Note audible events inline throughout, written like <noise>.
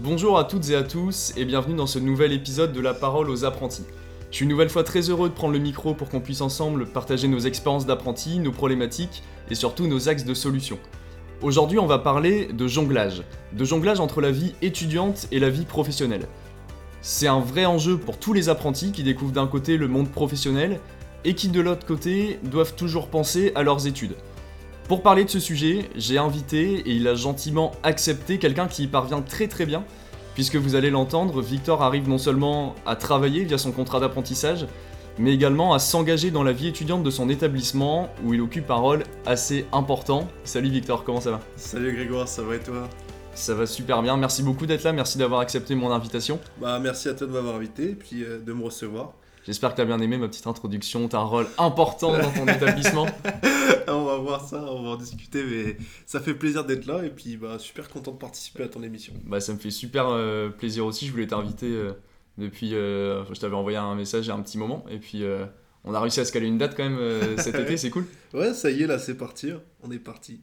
Bonjour à toutes et à tous et bienvenue dans ce nouvel épisode de La parole aux apprentis. Je suis une nouvelle fois très heureux de prendre le micro pour qu'on puisse ensemble partager nos expériences d'apprentis, nos problématiques et surtout nos axes de solution. Aujourd'hui on va parler de jonglage, de jonglage entre la vie étudiante et la vie professionnelle. C'est un vrai enjeu pour tous les apprentis qui découvrent d'un côté le monde professionnel et qui de l'autre côté doivent toujours penser à leurs études. Pour parler de ce sujet, j'ai invité et il a gentiment accepté quelqu'un qui y parvient très très bien, puisque vous allez l'entendre, Victor arrive non seulement à travailler via son contrat d'apprentissage, mais également à s'engager dans la vie étudiante de son établissement, où il occupe un rôle assez important. Salut Victor, comment ça va? Salut Grégoire, ça va et toi? Ça va super bien, merci beaucoup d'être là, merci d'avoir accepté mon invitation. Bah merci à toi de m'avoir invité et puis euh, de me recevoir. J'espère que tu as bien aimé ma petite introduction, tu as un rôle important dans ton <laughs> établissement. on va voir ça, on va en discuter, mais ça fait plaisir d'être là et puis bah, super content de participer à ton émission. Bah, ça me fait super euh, plaisir aussi, je voulais t'inviter euh, depuis, euh, je t'avais envoyé un message il y a un petit moment et puis on a réussi à se caler une date quand même cet <laughs> été, c'est cool. Ouais, ça y est, là c'est parti, on est parti.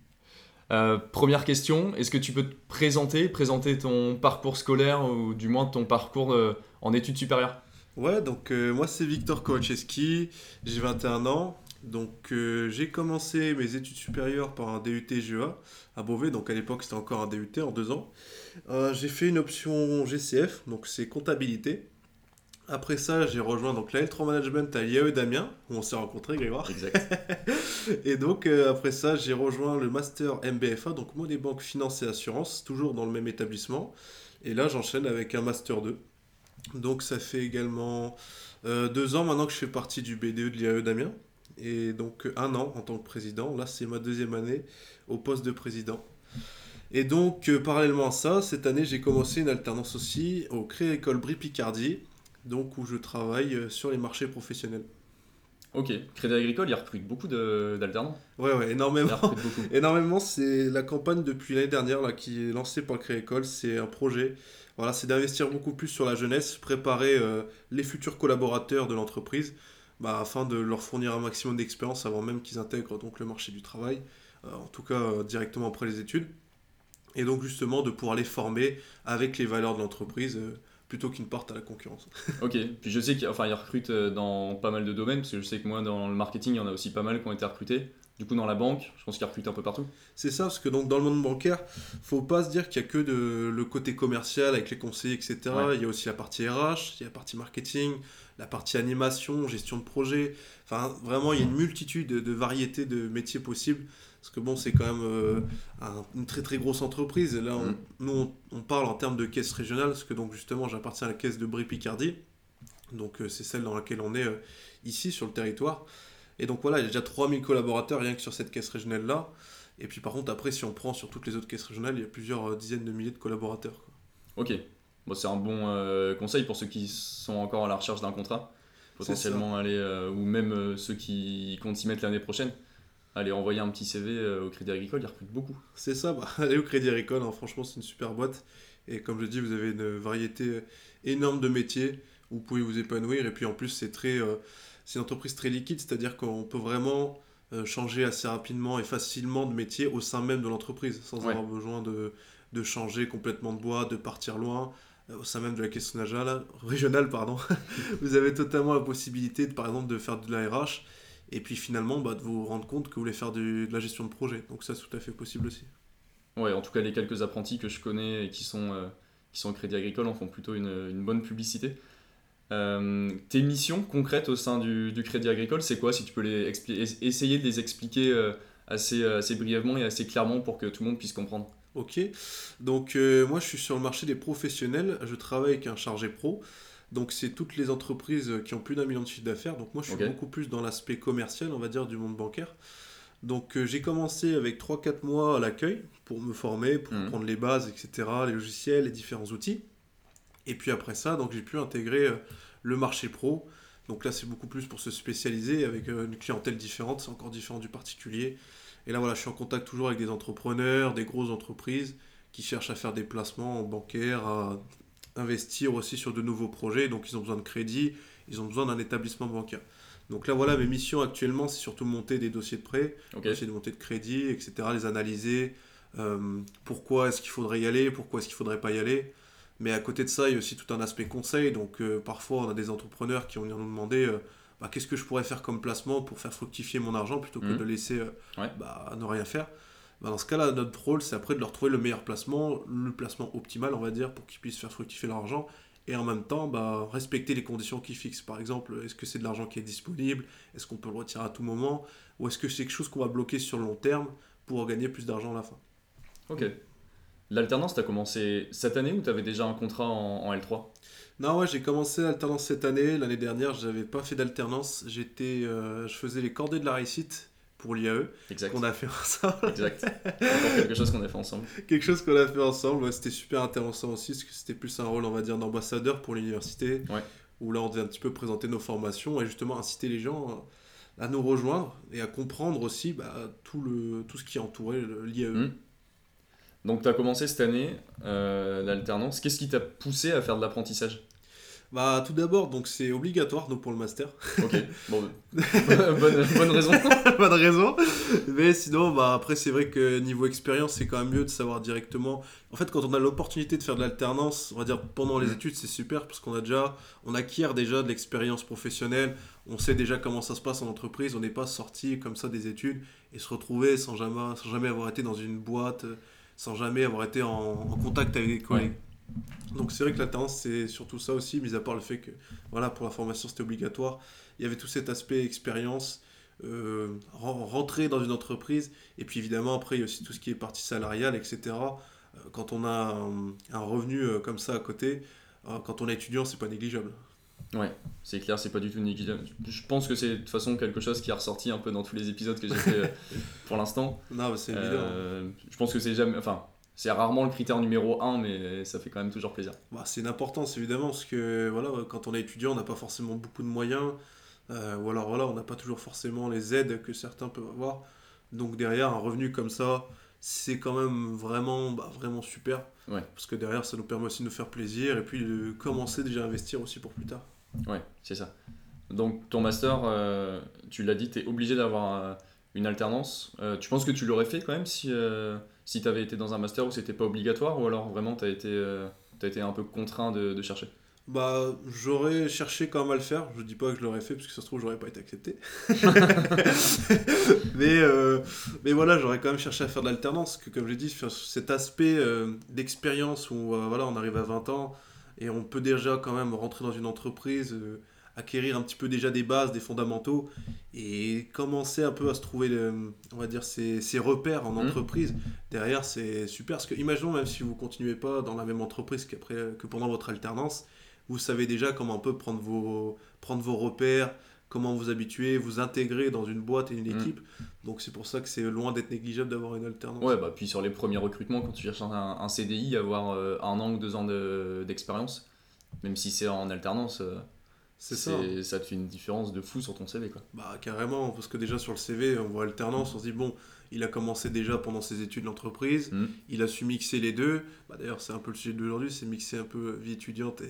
première question, est-ce que tu peux te présenter, présenter ton parcours scolaire ou du moins ton parcours en études supérieures? Ouais, donc euh, moi c'est Victor Kowaczewski, j'ai 21 ans. Donc euh, j'ai commencé mes études supérieures par un DUT GEA à Beauvais, donc à l'époque c'était encore un DUT en deux ans. Euh, j'ai fait une option GCF, donc c'est comptabilité. Après ça, j'ai rejoint donc la L3 Management à l'IAE d'Amiens, où on s'est rencontrés, Grégoire. Exact. <laughs> et donc, après ça, j'ai rejoint le Master MBFA, donc moi des banques finance et assurance, toujours dans le même établissement. Et là, j'enchaîne avec un Master 2. Donc ça fait également euh, deux ans maintenant que je fais partie du BDE de l'IAE d'Amiens. Et donc un an en tant que président. Là, c'est ma deuxième année au poste de président. Et donc, euh, parallèlement à ça, cette année, j'ai commencé une alternance aussi au Créa École Brie Picardie, donc où je travaille euh, sur les marchés professionnels. Ok, Crédit Agricole, il recrute beaucoup d'alternants. Ouais, ouais, énormément. <laughs> énormément, c'est la campagne depuis l'année dernière là, qui est lancée par le Créa École. C'est un projet voilà, c'est d'investir beaucoup plus sur la jeunesse, préparer euh, les futurs collaborateurs de l'entreprise, bah, afin de leur fournir un maximum d'expérience avant même qu'ils intègrent donc le marché du travail, euh, en tout cas euh, directement après les études. Et donc justement de pouvoir les former avec les valeurs de l'entreprise plutôt qu'ils ne partent à la concurrence. <laughs> ok, puis je sais qu'ils recrutent dans pas mal de domaines, parce que je sais que moi dans le marketing, il y en a aussi pas mal qui ont été recrutés. Du coup, dans la banque, je pense qu'il recrute un peu partout. C'est ça, parce que donc, dans le monde bancaire, faut pas se dire qu'il y a que de, le côté commercial avec les conseillers, etc. Il y a aussi la partie RH, il y a la partie marketing, la partie animation, gestion de projet. Enfin, vraiment, il y a une multitude de, variétés de métiers possibles. Parce que bon, c'est quand même euh, une très très grosse entreprise. Et là, on, mm. nous, on, parle en termes de caisse régionale, parce que donc justement, j'appartiens à la caisse de Brie-Picardie. Donc, euh, c'est celle dans laquelle on est euh, ici sur le territoire. Et donc voilà, il y a déjà 3000 collaborateurs rien que sur cette caisse régionale-là. Et puis par contre, après, si on prend sur toutes les autres caisses régionales, il y a plusieurs euh, dizaines de milliers de collaborateurs. Ok, bon, c'est un bon euh, conseil pour ceux qui sont encore à la recherche d'un contrat, potentiellement aller, euh, ou même ceux qui comptent s'y mettre l'année prochaine. Allez envoyer un petit CV au Crédit Agricole, ils recrutent beaucoup. C'est ça, bah, <laughs> allez au Crédit Agricole, hein, franchement c'est une super boîte. Et comme je dis, vous avez une variété énorme de métiers où vous pouvez vous épanouir. Et puis en plus, c'est très c'est une entreprise très liquide, c'est-à-dire qu'on peut vraiment euh, changer assez rapidement et facilement de métier au sein même de l'entreprise, sans avoir besoin de, de, changer complètement de bois, de partir loin. Euh, au sein même de la question <laughs> régionale, pardon, <laughs> vous avez totalement la possibilité, de, par exemple, de faire de la RH et puis finalement bah, de vous rendre compte que vous voulez faire de la gestion de projet. Donc ça, c'est tout à fait possible aussi. Ouais, en tout cas, les quelques apprentis que je connais et qui sont, euh, qui sont au Crédit Agricole en font plutôt une, une bonne publicité. Euh, tes missions concrètes au sein du, Crédit Agricole, c'est quoi Si tu peux les essayer de les expliquer euh, assez, euh, assez brièvement et assez clairement pour que tout le monde puisse comprendre? Ok, donc moi je suis sur le marché des professionnels, je travaille avec un chargé pro, donc c'est toutes les entreprises qui ont plus d'un million de chiffre d'affaires, donc moi je suis beaucoup plus dans l'aspect commercial, on va dire, du monde bancaire. Donc j'ai commencé avec 3-4 mois à l'accueil pour me former, pour mmh. prendre les bases, etc., les logiciels, les différents outils. Et puis après ça, donc j'ai pu intégrer euh, le marché pro. Donc là, c'est beaucoup plus pour se spécialiser avec euh, une clientèle différente, c'est encore différent du particulier. Et là, voilà, je suis en contact toujours avec des entrepreneurs, des grosses entreprises qui cherchent à faire des placements bancaires, à investir aussi sur de nouveaux projets. Donc, ils ont besoin de crédit, ils ont besoin d'un établissement bancaire. Donc là, voilà, mes missions actuellement, c'est surtout monter des dossiers de prêt, essayer de monter de crédit, etc., les analyser. Euh, pourquoi est-ce qu'il faudrait y aller, pourquoi est-ce qu'il ne faudrait pas y aller. Mais à côté de ça, il y a aussi tout un aspect conseil. Donc parfois, on a des entrepreneurs qui vont nous demander bah, qu'est-ce que je pourrais faire comme placement pour faire fructifier mon argent plutôt que mmh. de laisser bah, ne rien faire. Bah, dans ce cas-là, notre rôle, c'est après de leur trouver le meilleur placement, le placement optimal, on va dire, pour qu'ils puissent faire fructifier leur argent et en même temps bah, respecter les conditions qu'ils fixent. Par exemple, est-ce que c'est de l'argent qui est disponible? Est-ce qu'on peut le retirer à tout moment? Ou est-ce que c'est quelque chose qu'on va bloquer sur le long terme pour gagner plus d'argent à la fin? Ok. L'alternance, tu as commencé cette année ou tu avais déjà un contrat en, L3 Non, ouais, j'ai commencé l'alternance cette année. L'année dernière, je n'avais pas fait d'alternance. J'étais, euh, je faisais les cordées de la réussite pour l'IAE qu'on a fait ensemble. Exact. <laughs> quelque chose qu'on a fait ensemble. quelque chose qu'on a fait ensemble. c'était super intéressant aussi parce que c'était plus un rôle, on va dire, d'ambassadeur pour l'université. Où là, on devait un petit peu présenter nos formations et justement inciter les gens à nous rejoindre et à comprendre aussi bah, tout, le, tout ce qui entourait l'IAE. Hmm. Donc, tu as commencé cette année euh, l'alternance. Qu'est-ce qui t'a poussé à faire de l'apprentissage? Bah, tout d'abord, donc c'est obligatoire donc pour le master. Ok, <laughs> bon, bonne, bonne, raison. <laughs> bonne raison. Mais sinon, bah, après, c'est vrai que niveau expérience, c'est quand même mieux de savoir directement. En fait, quand on a l'opportunité de faire de l'alternance, on va dire pendant les mm. études, c'est super parce qu'on a déjà, on acquiert déjà de l'expérience professionnelle. On sait déjà comment ça se passe en entreprise. On n'est pas sorti comme ça des études et se retrouver sans jamais, sans jamais avoir été dans une boîte, sans jamais avoir été en, contact avec des collègues. Donc c'est vrai que l'alternance, c'est surtout ça aussi, mis à part le fait que voilà, pour la formation, c'était obligatoire. Il y avait tout cet aspect expérience, euh, rentrer dans une entreprise, et puis évidemment, après, il y a aussi tout ce qui est partie salariale, etc. Euh, quand on a un, revenu euh, comme ça à côté, quand on est étudiant, c'est pas négligeable. Ouais, c'est clair, c'est pas du tout négligeable. Je pense que c'est de toute façon quelque chose qui est ressorti un peu dans tous les épisodes que j'ai fait pour l'instant. Non, c'est évident. je pense que c'est jamais. Enfin, c'est rarement le critère numéro un, mais ça fait quand même toujours plaisir. Bah, c'est une importance évidemment, parce que voilà, quand on est étudiant, on n'a pas forcément beaucoup de moyens, euh, ou alors voilà, on n'a pas toujours forcément les aides que certains peuvent avoir. Donc derrière, un revenu comme ça, c'est quand même vraiment, bah, vraiment super. Ouais. Parce que derrière, ça nous permet aussi de nous faire plaisir, et puis de commencer déjà à investir aussi pour plus tard. Ouais, c'est ça. Donc ton master, euh, tu l'as dit, tu es obligé d'avoir euh, une alternance. tu penses que tu l'aurais fait quand même si si tu avais été dans un master où c'était pas obligatoire ou alors vraiment tu as, été, euh, été un peu contraint de, chercher? Bah, j'aurais cherché quand même à le faire. Je dis pas que je l'aurais fait parce que ça se trouve j'aurais pas été accepté. <laughs> <laughs> mais, euh, mais voilà, j'aurais quand même cherché à faire de l'alternance. Que comme j'ai dit, cet aspect euh, d'expérience où voilà, on arrive à 20 ans et on peut déjà quand même rentrer dans une entreprise acquérir un petit peu déjà des bases, des fondamentaux et commencer un peu à se trouver, on va dire, ses, repères en mmh. entreprise. Derrière, c'est super. Parce que, imaginons, même si vous continuez pas dans la même entreprise qu'après, que pendant votre alternance, vous savez déjà comment un peu prendre vos, prendre vos repères, comment vous habituer, vous intégrer dans une boîte et une mmh. équipe. Donc c'est pour ça que c'est loin d'être négligeable d'avoir une alternance. Ouais, bah puis sur les premiers recrutements, quand tu cherches un, CDI, avoir euh, un an ou deux ans d'expérience, même si c'est en alternance, euh, c'est ça. Ça te fait une différence de fou sur ton CV, quoi. Bah, carrément, parce que déjà sur le CV, on voit alternance, on se dit, bon, il a commencé déjà pendant ses études d'entreprise, mm. il a su mixer les deux. Bah, D'ailleurs, c'est un peu le sujet d'aujourd'hui, c'est mixer un peu vie étudiante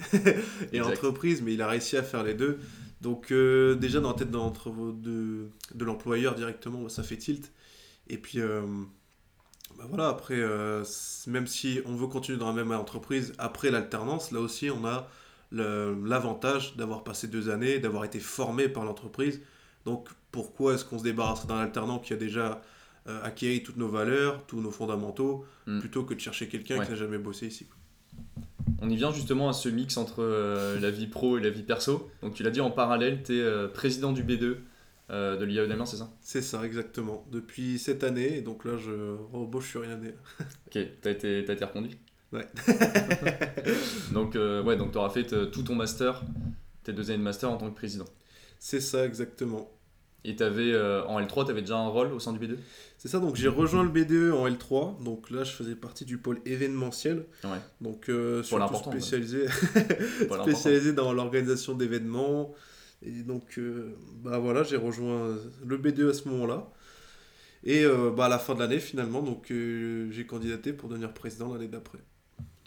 et, <laughs> entreprise, mais il a réussi à faire les deux. Donc, euh, déjà, dans la tête de, de l'employeur directement, bah, ça fait tilt. Et puis, euh, bah, voilà, après, euh, même si on veut continuer dans la même entreprise, après l'alternance, là aussi, on a l'avantage d'avoir passé deux années, d'avoir été formé par l'entreprise. Donc pourquoi est-ce qu'on se débarrasse d'un alternant qui a déjà euh, acquis toutes nos valeurs, tous nos fondamentaux, hmm. plutôt que de chercher quelqu'un qui n'a jamais bossé ici On y vient justement à ce mix entre euh, la vie pro et la vie perso. Donc tu l'as dit en parallèle, tu es euh, président du B2 de l'IAE d'Amiens, c'est ça? C'est ça, exactement. Depuis cette année, donc là je rebauche sur une année. ok, tu as été, as été reconduit? <laughs> Ouais. donc, ouais, donc tu auras fait tout ton master, tes deux années de master en tant que président. C'est ça, exactement. Et avais, euh, en L3, tu avais déjà un rôle au sein du B2 C'est ça, donc j'ai rejoint le B2 en L3. Donc là, je faisais partie du pôle événementiel. Ouais. Donc, euh, spécialisé, <laughs> spécialisé dans l'organisation d'événements. Et donc, euh, bah voilà, j'ai rejoint le B2 à ce moment-là. Et bah, à la fin de l'année, finalement, donc j'ai candidaté pour devenir président l'année d'après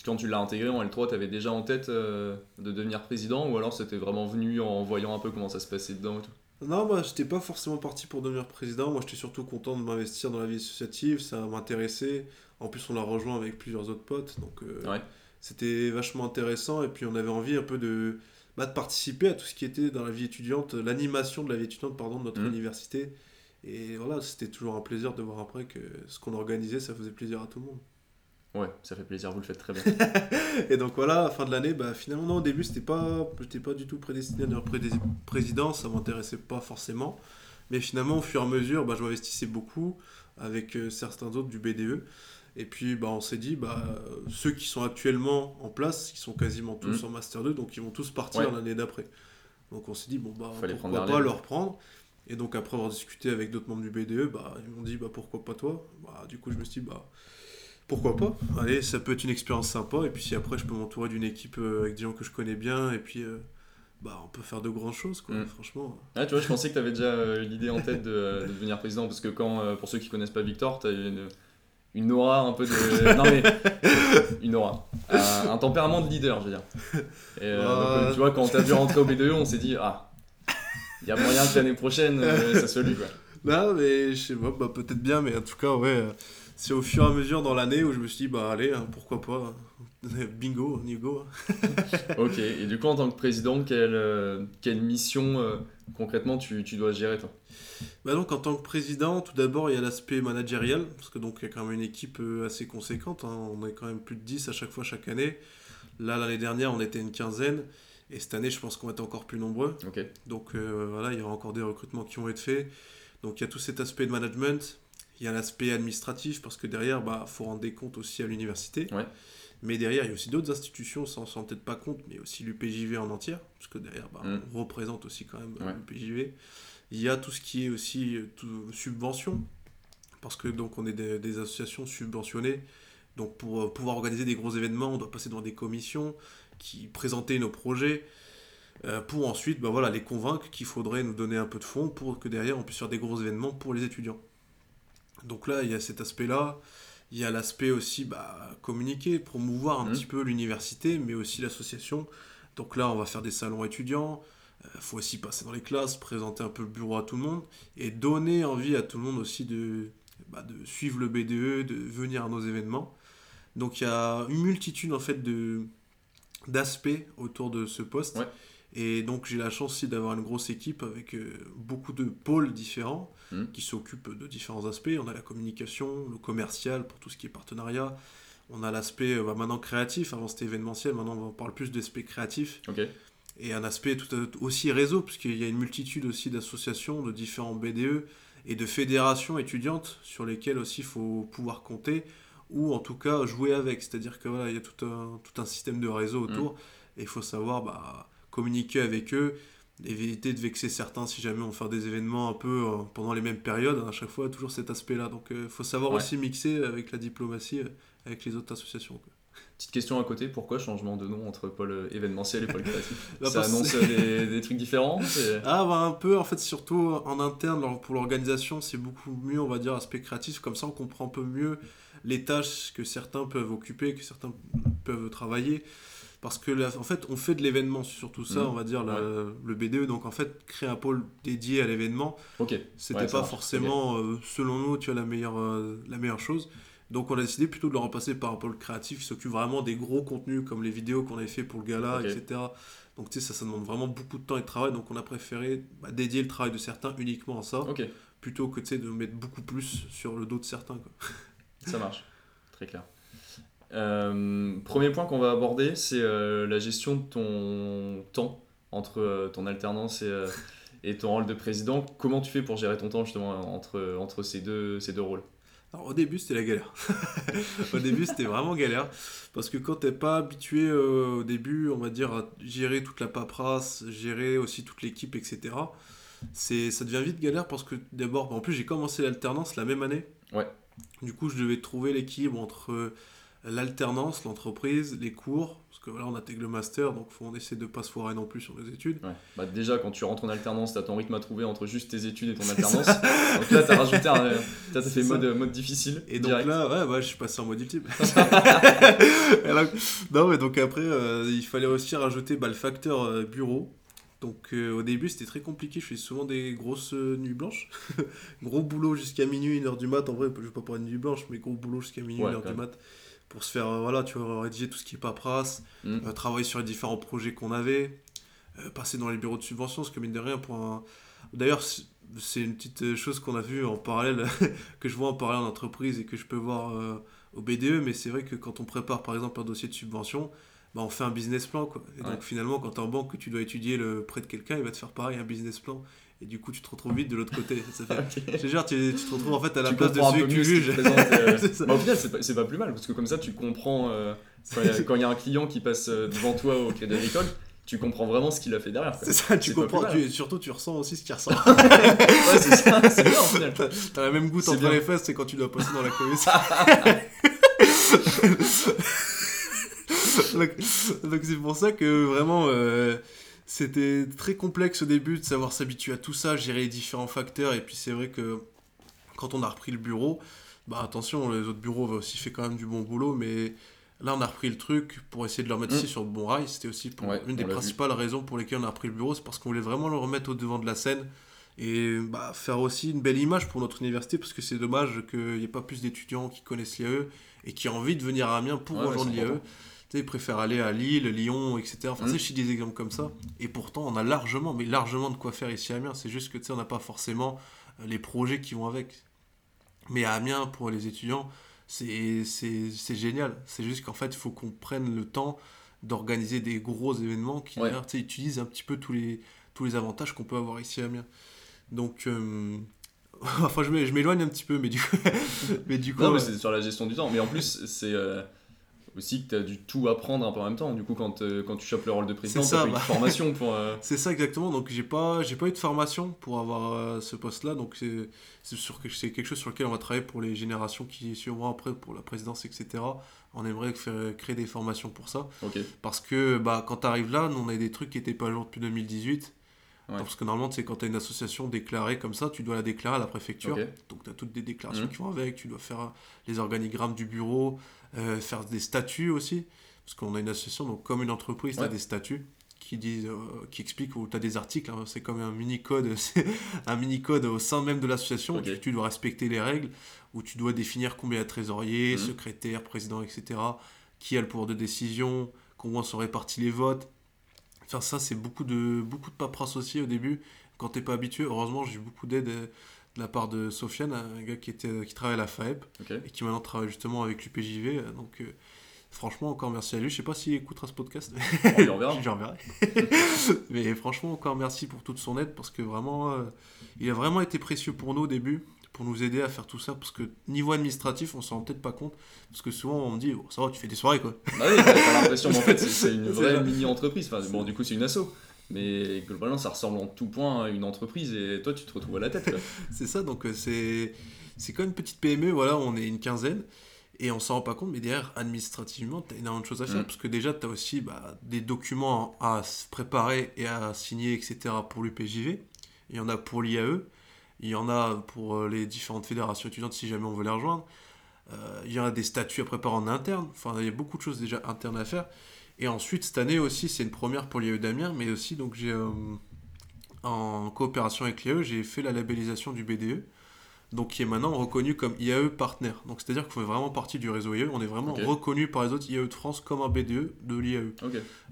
quand tu l'as intégré en L3, tu avais déjà en tête euh, de devenir président ou alors c'était vraiment venu en voyant un peu comment ça se passait dedans et tout? Non, moi, j'étais pas forcément parti pour devenir président. Moi, j'étais surtout content de m'investir dans la vie associative. Ça m'intéressait. En plus, on l'a rejoint avec plusieurs autres potes. Donc, euh, c'était vachement intéressant et puis on avait envie un peu de, bah, de participer à tout ce qui était dans la vie étudiante, l'animation de la vie étudiante pardon, de notre mmh. université. Et voilà, c'était toujours un plaisir de voir après que ce qu'on organisait, ça faisait plaisir à tout le monde. Ouais, ça fait plaisir, vous le faites très bien. <laughs> et donc voilà, fin de l'année, bah, finalement, non, au début, c'était pas, j'étais pas du tout prédestiné à devenir président, ça m'intéressait pas forcément. Mais finalement, au fur et à mesure, bah, je m'investissais beaucoup avec euh, certains autres du BDE. Et puis, bah, on s'est dit, bah, ceux qui sont actuellement en place, ils sont quasiment tous mmh. en Master 2, donc ils vont tous partir l'année d'après. Donc on s'est dit, bon, bah, pourquoi pas leur prendre Et donc, après avoir discuté avec d'autres membres du BDE, bah, ils m'ont dit, bah, pourquoi pas toi? Bah, Du coup, je me suis dit, bah, pourquoi pas Allez, ça peut être une expérience sympa. Et puis, si après, je peux m'entourer d'une équipe euh, avec des gens que je connais bien, et puis. Euh, bah, on peut faire de grandes choses, quoi, mm. franchement. Ah, tu vois, je pensais que tu avais déjà euh, l'idée en tête de, devenir président, parce que quand, pour ceux qui connaissent pas Victor, tu as une, une aura un peu de. non, mais. <laughs> Une aura. un tempérament de leader, je veux dire. Et, tu vois, quand t'as dû rentrer au B2, on s'est dit, ah, il y a moyen que l'année prochaine, ça soit lui, quoi. Non, mais je sais pas, bah, peut-être bien, mais en tout cas, ouais c'est au fur et à mesure dans l'année où je me suis dit, bah allez, hein, pourquoi pas, <laughs> bingo, on y go. ok, et du coup, en tant que président, quelle, euh, quelle mission euh, concrètement tu, tu, dois gérer toi? Bah donc en tant que président, tout d'abord il y a l'aspect managériel, parce que donc il y a quand même une équipe euh, assez conséquente, hein. on est quand même plus de 10 à chaque fois chaque année. Là l'année dernière on était une quinzaine, et cette année je pense qu'on va être encore plus nombreux. Donc voilà, il y aura encore des recrutements qui vont être faits. Donc il y a tout cet aspect de management, il y a l'aspect administratif, parce que derrière, il bah, faut rendre des comptes aussi à l'université. Mais derrière, il y a aussi d'autres institutions, sans s'en peut-être pas compte, mais aussi l'UPJV en entière, parce que derrière, bah, mm. on représente aussi quand même l'UPJV. Il y a tout ce qui est aussi euh, subvention, parce que donc on est des, associations subventionnées. Donc pour euh, pouvoir organiser des gros événements, on doit passer dans des commissions qui présenter nos projets. Euh, pour ensuite bah voilà, les convaincre qu'il faudrait nous donner un peu de fonds pour que derrière on puisse faire des gros événements pour les étudiants. Donc là, il y a cet aspect-là. Il y a l'aspect aussi bah, communiquer, promouvoir un mmh. petit peu l'université, mais aussi l'association. Donc là, on va faire des salons étudiants. Il euh, faut aussi passer dans les classes, présenter un peu le bureau à tout le monde et donner envie à tout le monde aussi de, bah, de suivre le BDE, de venir à nos événements. Donc il y a une multitude en fait de d'aspects autour de ce poste. Et donc j'ai la chance aussi d'avoir une grosse équipe avec euh, beaucoup de pôles différents hmm. qui s'occupent de différents aspects. On a la communication, le commercial pour tout ce qui est partenariat. On a l'aspect euh, bah, maintenant créatif, avant c'était événementiel, maintenant on parle plus d'aspect créatif. Et un aspect tout aussi réseau, puisqu'il y a une multitude aussi d'associations, de différents BDE et de fédérations étudiantes sur lesquelles aussi il faut pouvoir compter ou en tout cas jouer avec. C'est-à-dire que voilà, il y a tout un, tout un système de réseau autour hmm. et il faut savoir bah, communiquer avec eux, éviter de vexer certains si jamais on fait des événements un peu euh, pendant les mêmes périodes, à chaque fois toujours cet aspect-là. Donc il euh, faut savoir aussi mixer avec la diplomatie, euh, avec les autres associations. Petite question à côté, pourquoi changement de nom entre pôle événementiel et pôle créatif <laughs> bah, Ça annonce des, trucs différents <laughs> Ah bah un peu, en fait surtout en interne pour l'organisation c'est beaucoup mieux on va dire aspect créatif, comme ça on comprend un peu mieux les tâches que certains peuvent occuper, que certains peuvent travailler parce que en fait on fait de l'événement surtout ça mmh. on va dire le BDE donc en fait créer un pôle dédié à l'événement ok. c'était pas forcément euh, selon nous tu vois la meilleure euh, la meilleure chose. Donc on a décidé plutôt de le remplacer par un pôle créatif qui s'occupe vraiment des gros contenus comme les vidéos qu'on avait fait pour le gala etc donc tu sais ça ça demande vraiment beaucoup de temps et de travail. Donc on a préféré bah, dédier le travail de certains uniquement à ça plutôt que de mettre beaucoup plus sur le dos de certains ça marche. Très clair euh, premier point qu'on va aborder, c'est euh, la gestion de ton temps entre euh, ton alternance et, et, ton rôle de président. Comment tu fais pour gérer ton temps justement entre, entre ces, deux, ces deux rôles? Au début, c'était la galère. <laughs> au début, c'était vraiment galère. Parce que quand t'es pas habitué au début, on va dire, à gérer toute la paperasse, gérer aussi toute l'équipe, etc., c'est, ça devient vite galère parce que d'abord, en plus, j'ai commencé l'alternance la même année. Ouais. Du coup, je devais trouver l'équilibre entre l'alternance, l'entreprise, les cours, parce que voilà, on intègre le master, donc faut, on essaie de pas se foirer non plus sur les études. Bah déjà, quand tu rentres en alternance, tu as ton rythme à trouver entre juste tes études et ton alternance. donc là, tu as rajouté un, <laughs> as fait mode, mode difficile. Et donc là, ouais, je suis passé en mode ultime. <laughs> non, mais donc après, euh, il fallait aussi rajouter bah, le facteur euh, bureau. Donc euh, au début c'était très compliqué, je fais souvent des grosses euh, nuits blanches. <laughs> gros boulot jusqu'à minuit, 1h du mat, en vrai je vais pas parler de nuit blanche, mais gros boulot jusqu'à minuit, 1h du mat. Pour se faire, euh, voilà, tu vois, rédiger tout ce qui est paperasse, mm. travailler sur les différents projets qu'on avait, passer dans les bureaux de subvention, parce que mine de rien, pour un... D'ailleurs c'est une petite chose qu'on a vu en parallèle, <laughs> que je vois en parallèle en entreprise et que je peux voir au BDE, mais c'est vrai que quand on prépare par exemple un dossier de subvention, bah, on fait un business plan. Quoi. Et donc finalement, quand tu es en banque, que tu dois étudier le prêt de quelqu'un, il va te faire pareil, un business plan. Et du coup, tu te retrouves vite de l'autre côté. Ça fait... <laughs> Je te jure, tu, tu, te retrouves en fait à la place de celui que tu juges. <laughs> Euh, bah, au final, c'est pas, pas, plus mal, parce que comme ça, tu comprends, euh, quand il y, a <laughs> un client qui passe euh, devant toi au Crédit Agricole, tu comprends vraiment ce qu'il a fait derrière. C'est ça, tu comprends, tu, surtout tu ressens aussi ce qu'il ressent. ouais, c'est ça, c'est bien en final. T'as la même goutte entre les fesses, c'est quand tu dois passer dans la commission. donc c'est pour ça que vraiment euh, c'était très complexe au début de savoir s'habituer à tout ça, gérer les différents facteurs. Et puis c'est vrai que quand on a repris le bureau, bah attention, les autres bureaux avaient aussi fait quand même du bon boulot, mais là on a repris le truc pour essayer de leur mettre mm. sur le bon rail. C'était aussi pour une des principales raisons pour lesquelles on a repris le bureau, c'est parce qu'on voulait vraiment le remettre au devant de la scène et bah, faire aussi une belle image pour notre université parce que c'est dommage qu'il n'y ait pas plus d'étudiants qui connaissent l'IAE et qui ont envie de venir à Amiens pour rejoindre l'IAE ils préfèrent aller à Lille, Lyon, etc. Enfin, mm. je suis des exemples comme ça. Et pourtant, on a largement, mais largement de quoi faire ici à Amiens. C'est juste que, tu sais, on n'a pas forcément euh, les projets qui vont avec. Mais à Amiens, pour les étudiants, c'est génial. C'est juste qu'en fait, il faut qu'on prenne le temps d'organiser des gros événements qui ouais. utilisent un petit peu tous les, tous les avantages qu'on peut avoir ici à Amiens. Donc, euh, <laughs> enfin, je m'éloigne un petit peu, mais du coup. <laughs> mais du coup non, mais c'est sur la gestion du temps. Mais en plus, c'est. Euh, aussi que tu as dû tout apprendre un peu en même temps. Du coup, quand, euh, quand tu chopes le rôle de président, tu as une bah. formation pour. Euh, <laughs> c'est ça exactement. Donc, j'ai pas, j'ai pas eu de formation pour avoir euh, ce poste-là. Donc, c'est, c'est, quelque chose sur lequel on va travailler pour les générations qui suivront après, pour la présidence, etc. On aimerait faire, créer des formations pour ça. Parce que bah, quand tu arrives là, nous, on a des trucs qui n'étaient pas à jour depuis 2018. Parce que normalement, c'est quand tu as une association déclarée comme ça, tu dois la déclarer à la préfecture. Donc, tu as toutes des déclarations mmh. qui vont avec. Tu dois faire les organigrammes du bureau, euh, faire des statuts aussi, parce qu'on a une association, donc comme une entreprise, tu as des statuts qui disent euh, qui expliquent où tu as des articles hein, c'est comme un mini code <laughs> un mini code au sein même de l'association où tu dois respecter les règles où tu dois définir combien de trésoriers mhm. secrétaire président etc qui a le pouvoir de décision comment sont répartis les votes enfin ça c'est beaucoup de beaucoup de paperasse aussi au début quand t'es pas habitué heureusement j'ai eu beaucoup d'aide euh, de la part de Sofiane, un gars qui, était, qui travaille à la FAEP et qui maintenant travaille justement avec l'UPJV. Donc, euh, franchement, encore merci à lui. Je sais pas s'il écoutera ce podcast. On lui enverra. <laughs> Mais franchement, encore merci pour toute son aide parce que vraiment, euh, il a vraiment été précieux pour nous au début pour nous aider à faire tout ça parce que niveau administratif on s'en rend peut-être pas compte parce que souvent on me dit oh, ça va tu fais des soirées quoi bah oui t'as l'impression en fait <laughs> c'est une vraie mini entreprise enfin, bon du coup c'est une asso mais globalement, ça ressemble en tout point à une entreprise et toi, tu te retrouves à la tête. <laughs> c'est ça, donc euh, c'est, c'est comme une petite PME, voilà, on est une quinzaine et on s'en rend pas compte, mais derrière, administrativement, tu as énormément de choses à faire mm. parce que déjà, tu as aussi bah, des documents à préparer et à signer, etc. pour l'UPJV. Il y en a pour l'IAE, il y en a pour euh, les différentes fédérations étudiantes si jamais on veut les rejoindre. Euh, il y en a des statuts à préparer en interne. Enfin, il y a beaucoup de choses déjà internes à faire. Et ensuite, cette année aussi, c'est une première pour l'IAE d'Amiens, mais aussi, donc j'ai, euh, en coopération avec l'IAE, j'ai fait la labellisation du BDE, donc qui est maintenant reconnu comme IAE partenaire. Donc c'est-à-dire qu'on fait vraiment partie du réseau IAE, on est vraiment reconnu par les autres IAE de France comme un BDE de l'IAE.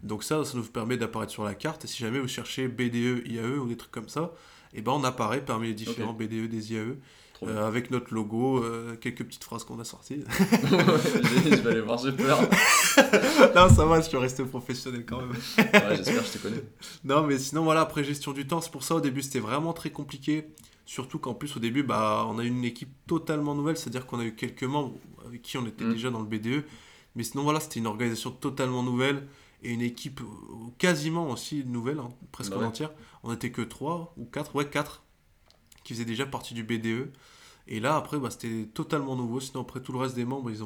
Donc ça, ça nous permet d'apparaître sur la carte, et si jamais vous cherchez BDE, IAE ou des trucs comme ça, et eh ben on apparaît parmi les différents BDE des IAE. Euh, avec notre logo, euh, quelques petites phrases qu'on a sorties. <laughs> je vais aller voir, j'ai peur. <laughs> non, ça va, je suis resté professionnel quand même. ouais, j'espère que je te connais. <laughs> Non, mais sinon, voilà, après gestion du temps, c'est pour ça au début c'était vraiment très compliqué. Surtout qu'en plus, au début, bah, on a eu une équipe totalement nouvelle, c'est-à-dire qu'on a eu quelques membres avec qui on était mm. déjà dans le BDE. Mais sinon, voilà, c'était une organisation totalement nouvelle et une équipe quasiment aussi nouvelle, hein, presque bah entière. On n'était que 3 ou 4, ouais, 4 qui faisait déjà partie du BDE. Et là, après, bah, c'était totalement nouveau. Sinon, après, tout le reste des membres, ils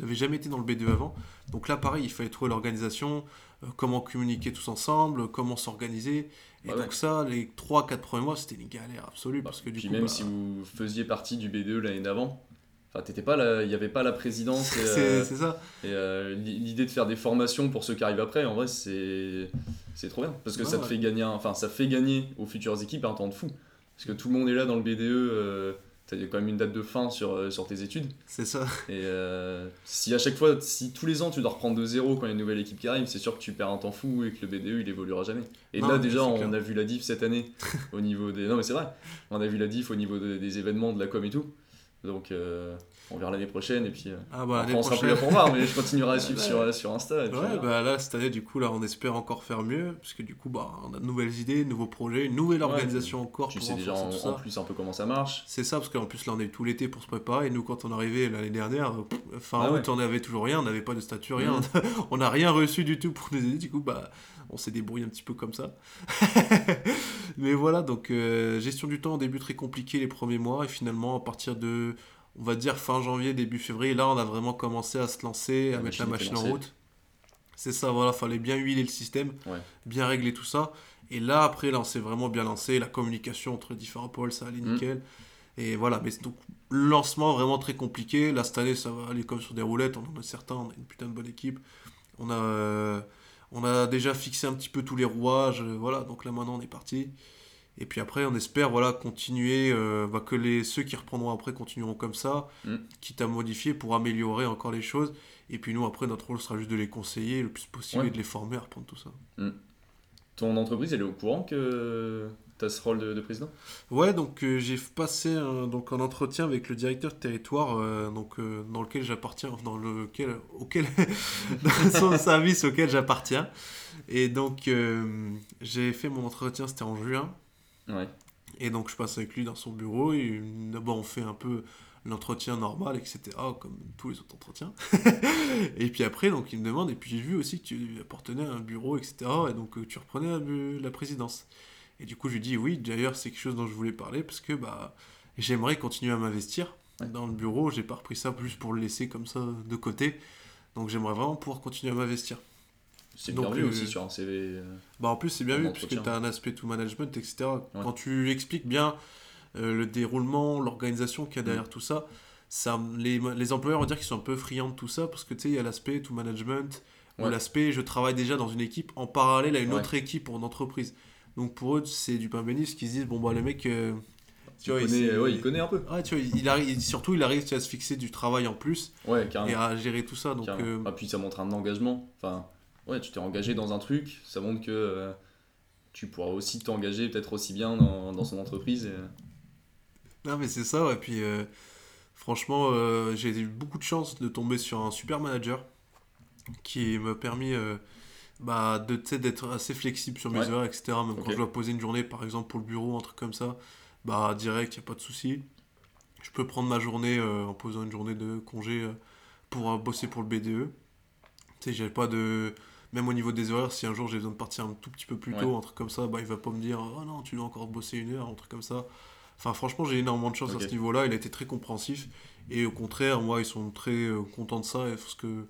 n'avaient jamais été dans le BDE avant. Donc là, pareil, il fallait trouver l'organisation, euh, comment communiquer tous ensemble, comment s'organiser. Et bah donc ça, les 3-4 premiers mois, c'était une galère absolue. Bah, parce que du puis même si vous faisiez partie du BDE l'année d'avant, Enfin, t'étais pas il n'y avait pas la présidence. c'est ça. Et l'idée de faire des formations pour ceux qui arrivent après, en vrai, c'est c'est trop bien parce que ça te fait gagner, enfin, ça fait gagner aux futures équipes un temps de fou. Parce que tout le monde est là dans le BDE y a quand même une date de fin sur, euh, sur tes études. C'est ça. Et euh, si à chaque fois, si tous les ans tu dois reprendre de zéro quand il y a une nouvelle équipe qui arrive, c'est sûr que tu perds un temps fou et que le BDE il évoluera jamais. Et là déjà, on a vu la diff cette année <laughs> au niveau des. Non mais c'est vrai, on a vu la diff au niveau des événements, de la com et tout. Donc euh, on verra l'année prochaine et puis euh, ah bah, on sera plus là pour voir mais je <laughs> continuerai à suivre sur, sur Insta. ouais, bah là cette année du coup là on espère encore faire mieux parce que du coup bah on a de nouvelles idées, de nouveaux projets, une nouvelle organisation encore. Tu sais déjà en, plus un peu comment ça marche. C'est ça parce qu'en plus là on est tout l'été pour se préparer et nous quand on arrivait l'année dernière fin ah août on n'avait toujours rien, on n'avait pas de statut rien, mmh. <laughs> on n'a rien reçu du tout pour nous aider du coup bah on s'est débrouillé un petit peu comme ça. <laughs> mais voilà donc euh, gestion du temps au début très compliqué les premiers mois et finalement à partir de on va dire fin janvier, début février, là on a vraiment commencé à se lancer, à mettre la machine en route. C'est ça, voilà, fallait bien huiler le système, bien régler tout ça. Et là, après, là, on s'est vraiment bien lancé. La communication entre différents pôles, ça allait mm. nickel. Et voilà, mais donc, lancement vraiment très compliqué. Là, cette année, ça va aller comme sur des roulettes. On en a certains, on a une putain de bonne équipe. On a, euh, on a déjà fixé un petit peu tous les rouages. Voilà, donc là, maintenant, on est parti. Et puis après, on espère voilà, continuer, euh, bah, que les, ceux qui reprendront après continueront comme ça, mm. quitte à modifier pour améliorer encore les choses. Et puis nous, après, notre rôle sera juste de les conseiller le plus possible et de les former à reprendre tout ça. Mm. Ton entreprise, elle est au courant que tu as ce rôle de, président? Ouais, donc euh, j'ai passé un, donc un entretien avec le directeur de territoire euh, donc, dans lequel j'appartiens, dans lequel, auquel, <laughs> dans son <laughs> service auquel j'appartiens. Et donc j'ai fait mon entretien, c'était en juin. Et donc je passe avec lui dans son bureau et d'abord on fait un peu l'entretien normal, etc. Comme tous les autres entretiens. <laughs> et puis après, donc il me demande, et puis j'ai vu aussi que tu appartenais à un bureau, etc. Et donc euh, tu reprenais la présidence. Et du coup je lui dis oui, d'ailleurs c'est quelque chose dont je voulais parler parce que bah, j'aimerais continuer à m'investir dans le bureau. J'ai pas repris ça juste pour le laisser comme ça de côté. Donc j'aimerais vraiment pouvoir continuer à m'investir. C'est bien vu aussi sur un CV. Euh, bah en plus, c'est bien vu puisque tu as un aspect tout management, etc. Quand tu expliques bien euh, le déroulement, l'organisation qu'il y a derrière mm. tout ça, ça les, les, employeurs vont dire qu'ils sont un peu friands de tout ça parce que tu sais, il y a l'aspect tout management ou l'aspect je travaille déjà dans une équipe en parallèle à une autre équipe ou une entreprise. Donc pour eux, c'est du pain béni, ce qu'ils se disent bon, bah les mecs. Euh, tu vois, il, ouais, il connaît un peu. tu vois, il arrive, surtout, il arrive à se fixer du travail en plus ouais, et à gérer tout ça. Donc, ah, puis ça montre un engagement. Enfin, ouais, tu t'es engagé dans un truc, ça montre que euh, tu pourras aussi t'engager peut-être aussi bien dans, dans son entreprise. Non, mais c'est ça, et puis euh, franchement, euh, j'ai eu beaucoup de chance de tomber sur un super manager qui m'a permis bah, d'être assez flexible sur mes heures, etc. Même quand je dois poser une journée, par exemple, pour le bureau, un truc comme ça, bah, direct, il n'y a pas de souci. Je peux prendre ma journée en posant une journée de congé pour bosser pour le BDE. Tu sais, j'ai pas de même au niveau des horaires, si un jour j'ai besoin de partir un tout petit peu plus tôt, un truc comme ça, bah, il va pas me dire Oh non, tu dois encore bosser une heure, un truc comme ça. Enfin, franchement, j'ai énormément de chance à ce niveau-là. Il a été très compréhensif. Et au contraire, moi, ils sont très euh, contents de ça. Parce que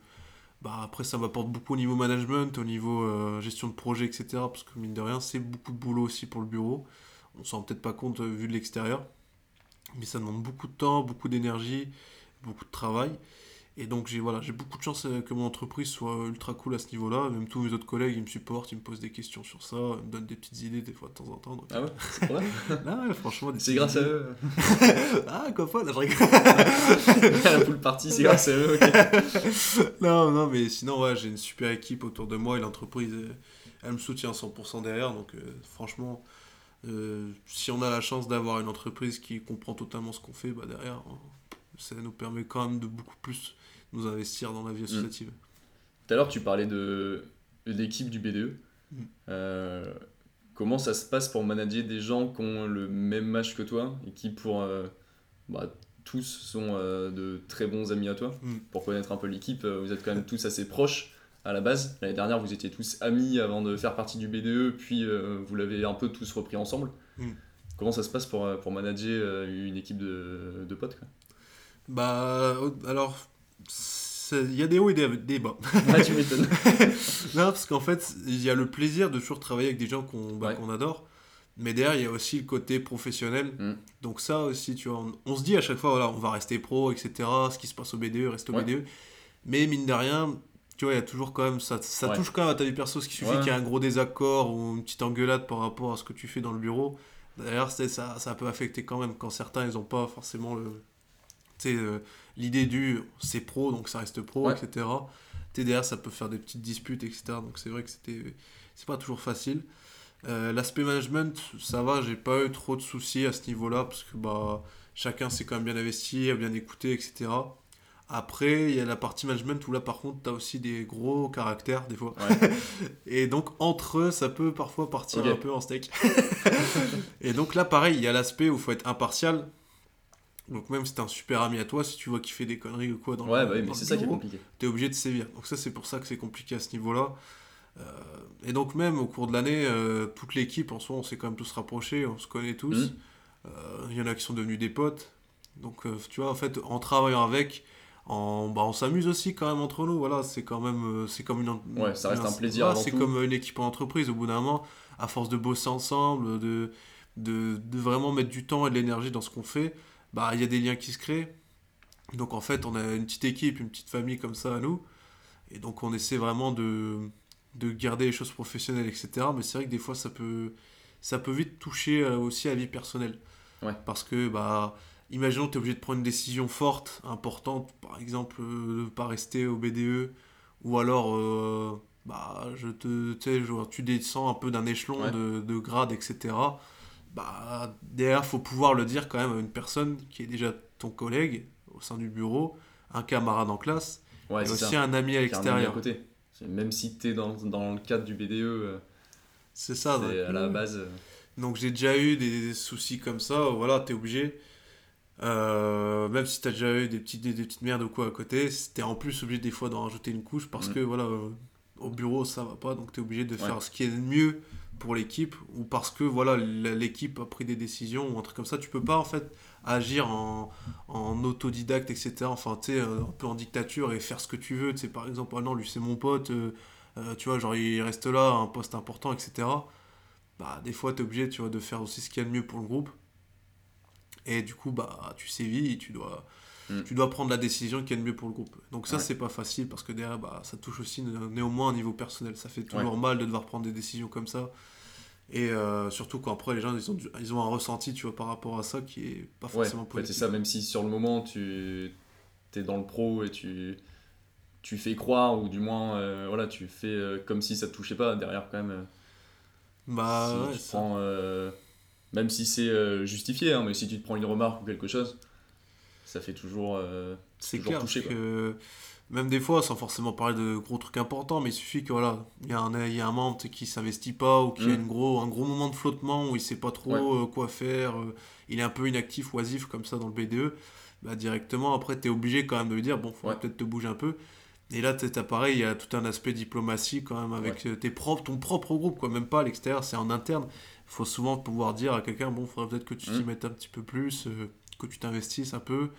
bah, après, ça m'apporte beaucoup au niveau management, au niveau euh, gestion de projet, etc. Parce que mine de rien, c'est beaucoup de boulot aussi pour le bureau. On s'en rend peut-être pas compte euh, vu de l'extérieur. Mais ça demande beaucoup de temps, beaucoup d'énergie, beaucoup de travail. Et donc j'ai voilà, j'ai beaucoup de chance euh, que mon entreprise soit ultra cool à ce niveau-là. Même tous mes autres collègues, ils me supportent, ils me posent des questions sur ça, ils me donnent des petites idées des fois de temps en temps. Ah ouais, c'est vrai <laughs> Ah ouais, franchement. C'est grâce à eux. <laughs> ah, quoi pas, <laughs> la vraie La poule partie, c'est grâce à eux, ok. non, non, mais sinon, ouais, j'ai une super équipe autour de moi et l'entreprise, elle me soutient 100% derrière. Donc euh, franchement, euh, si on a la chance d'avoir une entreprise qui comprend totalement ce qu'on fait, bah derrière, hein, ça nous permet quand même de beaucoup plus nous investir dans la vie mm. associative. Tout à l'heure, tu parlais de, l'équipe du BDE. Mm. Euh, comment ça se passe pour manager des gens qui ont le même âge que toi et qui, pour euh, bah, tous, sont euh, de très bons amis à toi? Mm. Pour connaître un peu l'équipe, vous êtes quand même tous assez proches à la base. L'année dernière, vous étiez tous amis avant de faire partie du BDE, puis vous l'avez un peu tous repris ensemble. Comment ça se passe pour, pour manager une équipe de, de potes quoi? Bah, alors, il y a des hauts et des, bas. Ouais, tu m'étonnes. <laughs> non, parce qu'en fait, il y a le plaisir de toujours travailler avec des gens qu'on bah, adore. Mais derrière, il y a aussi le côté professionnel. Mm. Donc ça aussi, tu vois, on, se dit à chaque fois, voilà, on va rester pro, etc. Ce qui se passe au BDE, reste au BDE. Mais mine de rien, tu vois, il y a toujours quand même, ça, ça touche quand même à ta vie perso. Ce qui suffit qu'il y ait un gros désaccord ou une petite engueulade par rapport à ce que tu fais dans le bureau. D'ailleurs, ça, ça peut affecter quand même quand certains, ils n'ont pas forcément le, euh, l'idée du c'est pro, donc ça reste pro, etc. TDR, ça peut faire des petites disputes, etc. Donc c'est vrai que c'était c'est pas toujours facile. Euh, l'aspect management, ça va, j'ai pas eu trop de soucis à ce niveau-là, parce que bah, chacun s'est quand même bien investi, a bien écouté, etc. Après, il y a la partie management où là, par contre, tu as aussi des gros caractères, des fois. <laughs> et donc, entre eux, ça peut parfois partir un peu en steak. <laughs> et donc là, pareil, il y a l'aspect où il faut être impartial. Donc même si t'es un super ami à toi, si tu vois qu'il fait des conneries ou quoi dans ouais, le, ouais, mais c'est ça qui est compliqué. T'es obligé de sévir. Donc ça c'est pour ça que c'est compliqué à ce niveau-là. Euh, et donc même au cours de l'année, euh, toute l'équipe en soi, on s'est quand même tous rapprochés, on se connaît tous. Mmh. Euh, il y en a qui sont devenus des potes. Donc tu vois, en fait, en travaillant avec, en, bah, on s'amuse aussi quand même entre nous. Voilà, c'est quand même, c'est comme une. Ouais, ça reste un plaisir. c'est comme une équipe en entreprise. Au bout d'un moment, à force de bosser ensemble, de, de, de vraiment mettre du temps et de l'énergie dans ce qu'on fait bah il y a des liens qui se créent. Donc en fait, on a une petite équipe, une petite famille comme ça à nous. Et donc on essaie vraiment de, de garder les choses professionnelles, etc. Mais c'est vrai que des fois, ça peut, ça peut vite toucher euh, aussi à la vie personnelle. Ouais. Parce que, bah, imaginons que tu es obligé de prendre une décision forte, importante, par exemple, euh, de ne pas rester au BDE, ou alors, euh, bah, je te, tu descends un peu d'un échelon de, de grade, etc bah, derrière, faut pouvoir le dire quand même à une personne qui est déjà ton collègue au sein du bureau, un camarade en classe, et aussi un ami à l'extérieur. Même si tu es dans, dans, le cadre du BDE, euh, c'est ça. C'est à la base. Euh. Donc j'ai déjà eu des soucis comme ça, voilà, tu es obligé. Euh, même si tu as déjà eu des petites, des, petites merdes ou quoi à côté, tu es en plus obligé des fois d'en rajouter une couche parce mm. que voilà, au bureau ça va pas, donc tu es obligé de faire ce qui est le mieux pour l'équipe ou parce que voilà l'équipe a pris des décisions ou un truc comme ça tu peux pas en fait agir en, en autodidacte etc enfin tu sais un peu en dictature et faire ce que tu veux. Tu sais par exemple ah non lui c'est mon pote euh, euh, tu vois genre il reste là un poste important etc bah des fois tu es obligé tu vois de faire aussi ce qu'il y a de mieux pour le groupe. Et du coup bah tu sévis tu dois mm. tu dois prendre la décision qui est de mieux pour le groupe. Donc ça c'est pas facile parce que derrière bah, ça touche aussi néanmoins un niveau personnel. Ça fait toujours mal de devoir prendre des décisions comme ça et euh, surtout quand après les gens ils ont, ils ont un ressenti tu vois, par rapport à ça qui est pas forcément ouais, c'est ça, même si sur le moment tu es dans le pro et tu, tu fais croire, ou du moins euh, voilà, tu fais euh, comme si ça te touchait pas, derrière quand même. bah si tu prends, même si c'est justifié, hein, mais si tu te prends une remarque ou quelque chose, ça fait toujours. c'est clair toucher, que même des fois, sans forcément parler de gros trucs importants, mais il suffit que voilà, il y a un, il y a un membre qui s'investit pas ou qui a mm. une gros, un gros moment de flottement où il sait pas trop euh, quoi faire, euh, il est un peu inactif, oisif comme ça dans le BDE, bah directement après tu es obligé quand même de lui dire bon, faudrait peut-être te bouger un peu. Et là, tu pareil, il y a tout un aspect diplomatie quand même avec euh, tes propres, ton propre groupe, quoi, même pas à l'extérieur, c'est en interne. Il faut souvent pouvoir dire à quelqu'un bon, faudrait peut-être que tu t'y mm. mettes un petit peu plus, que tu t'investisses un peu,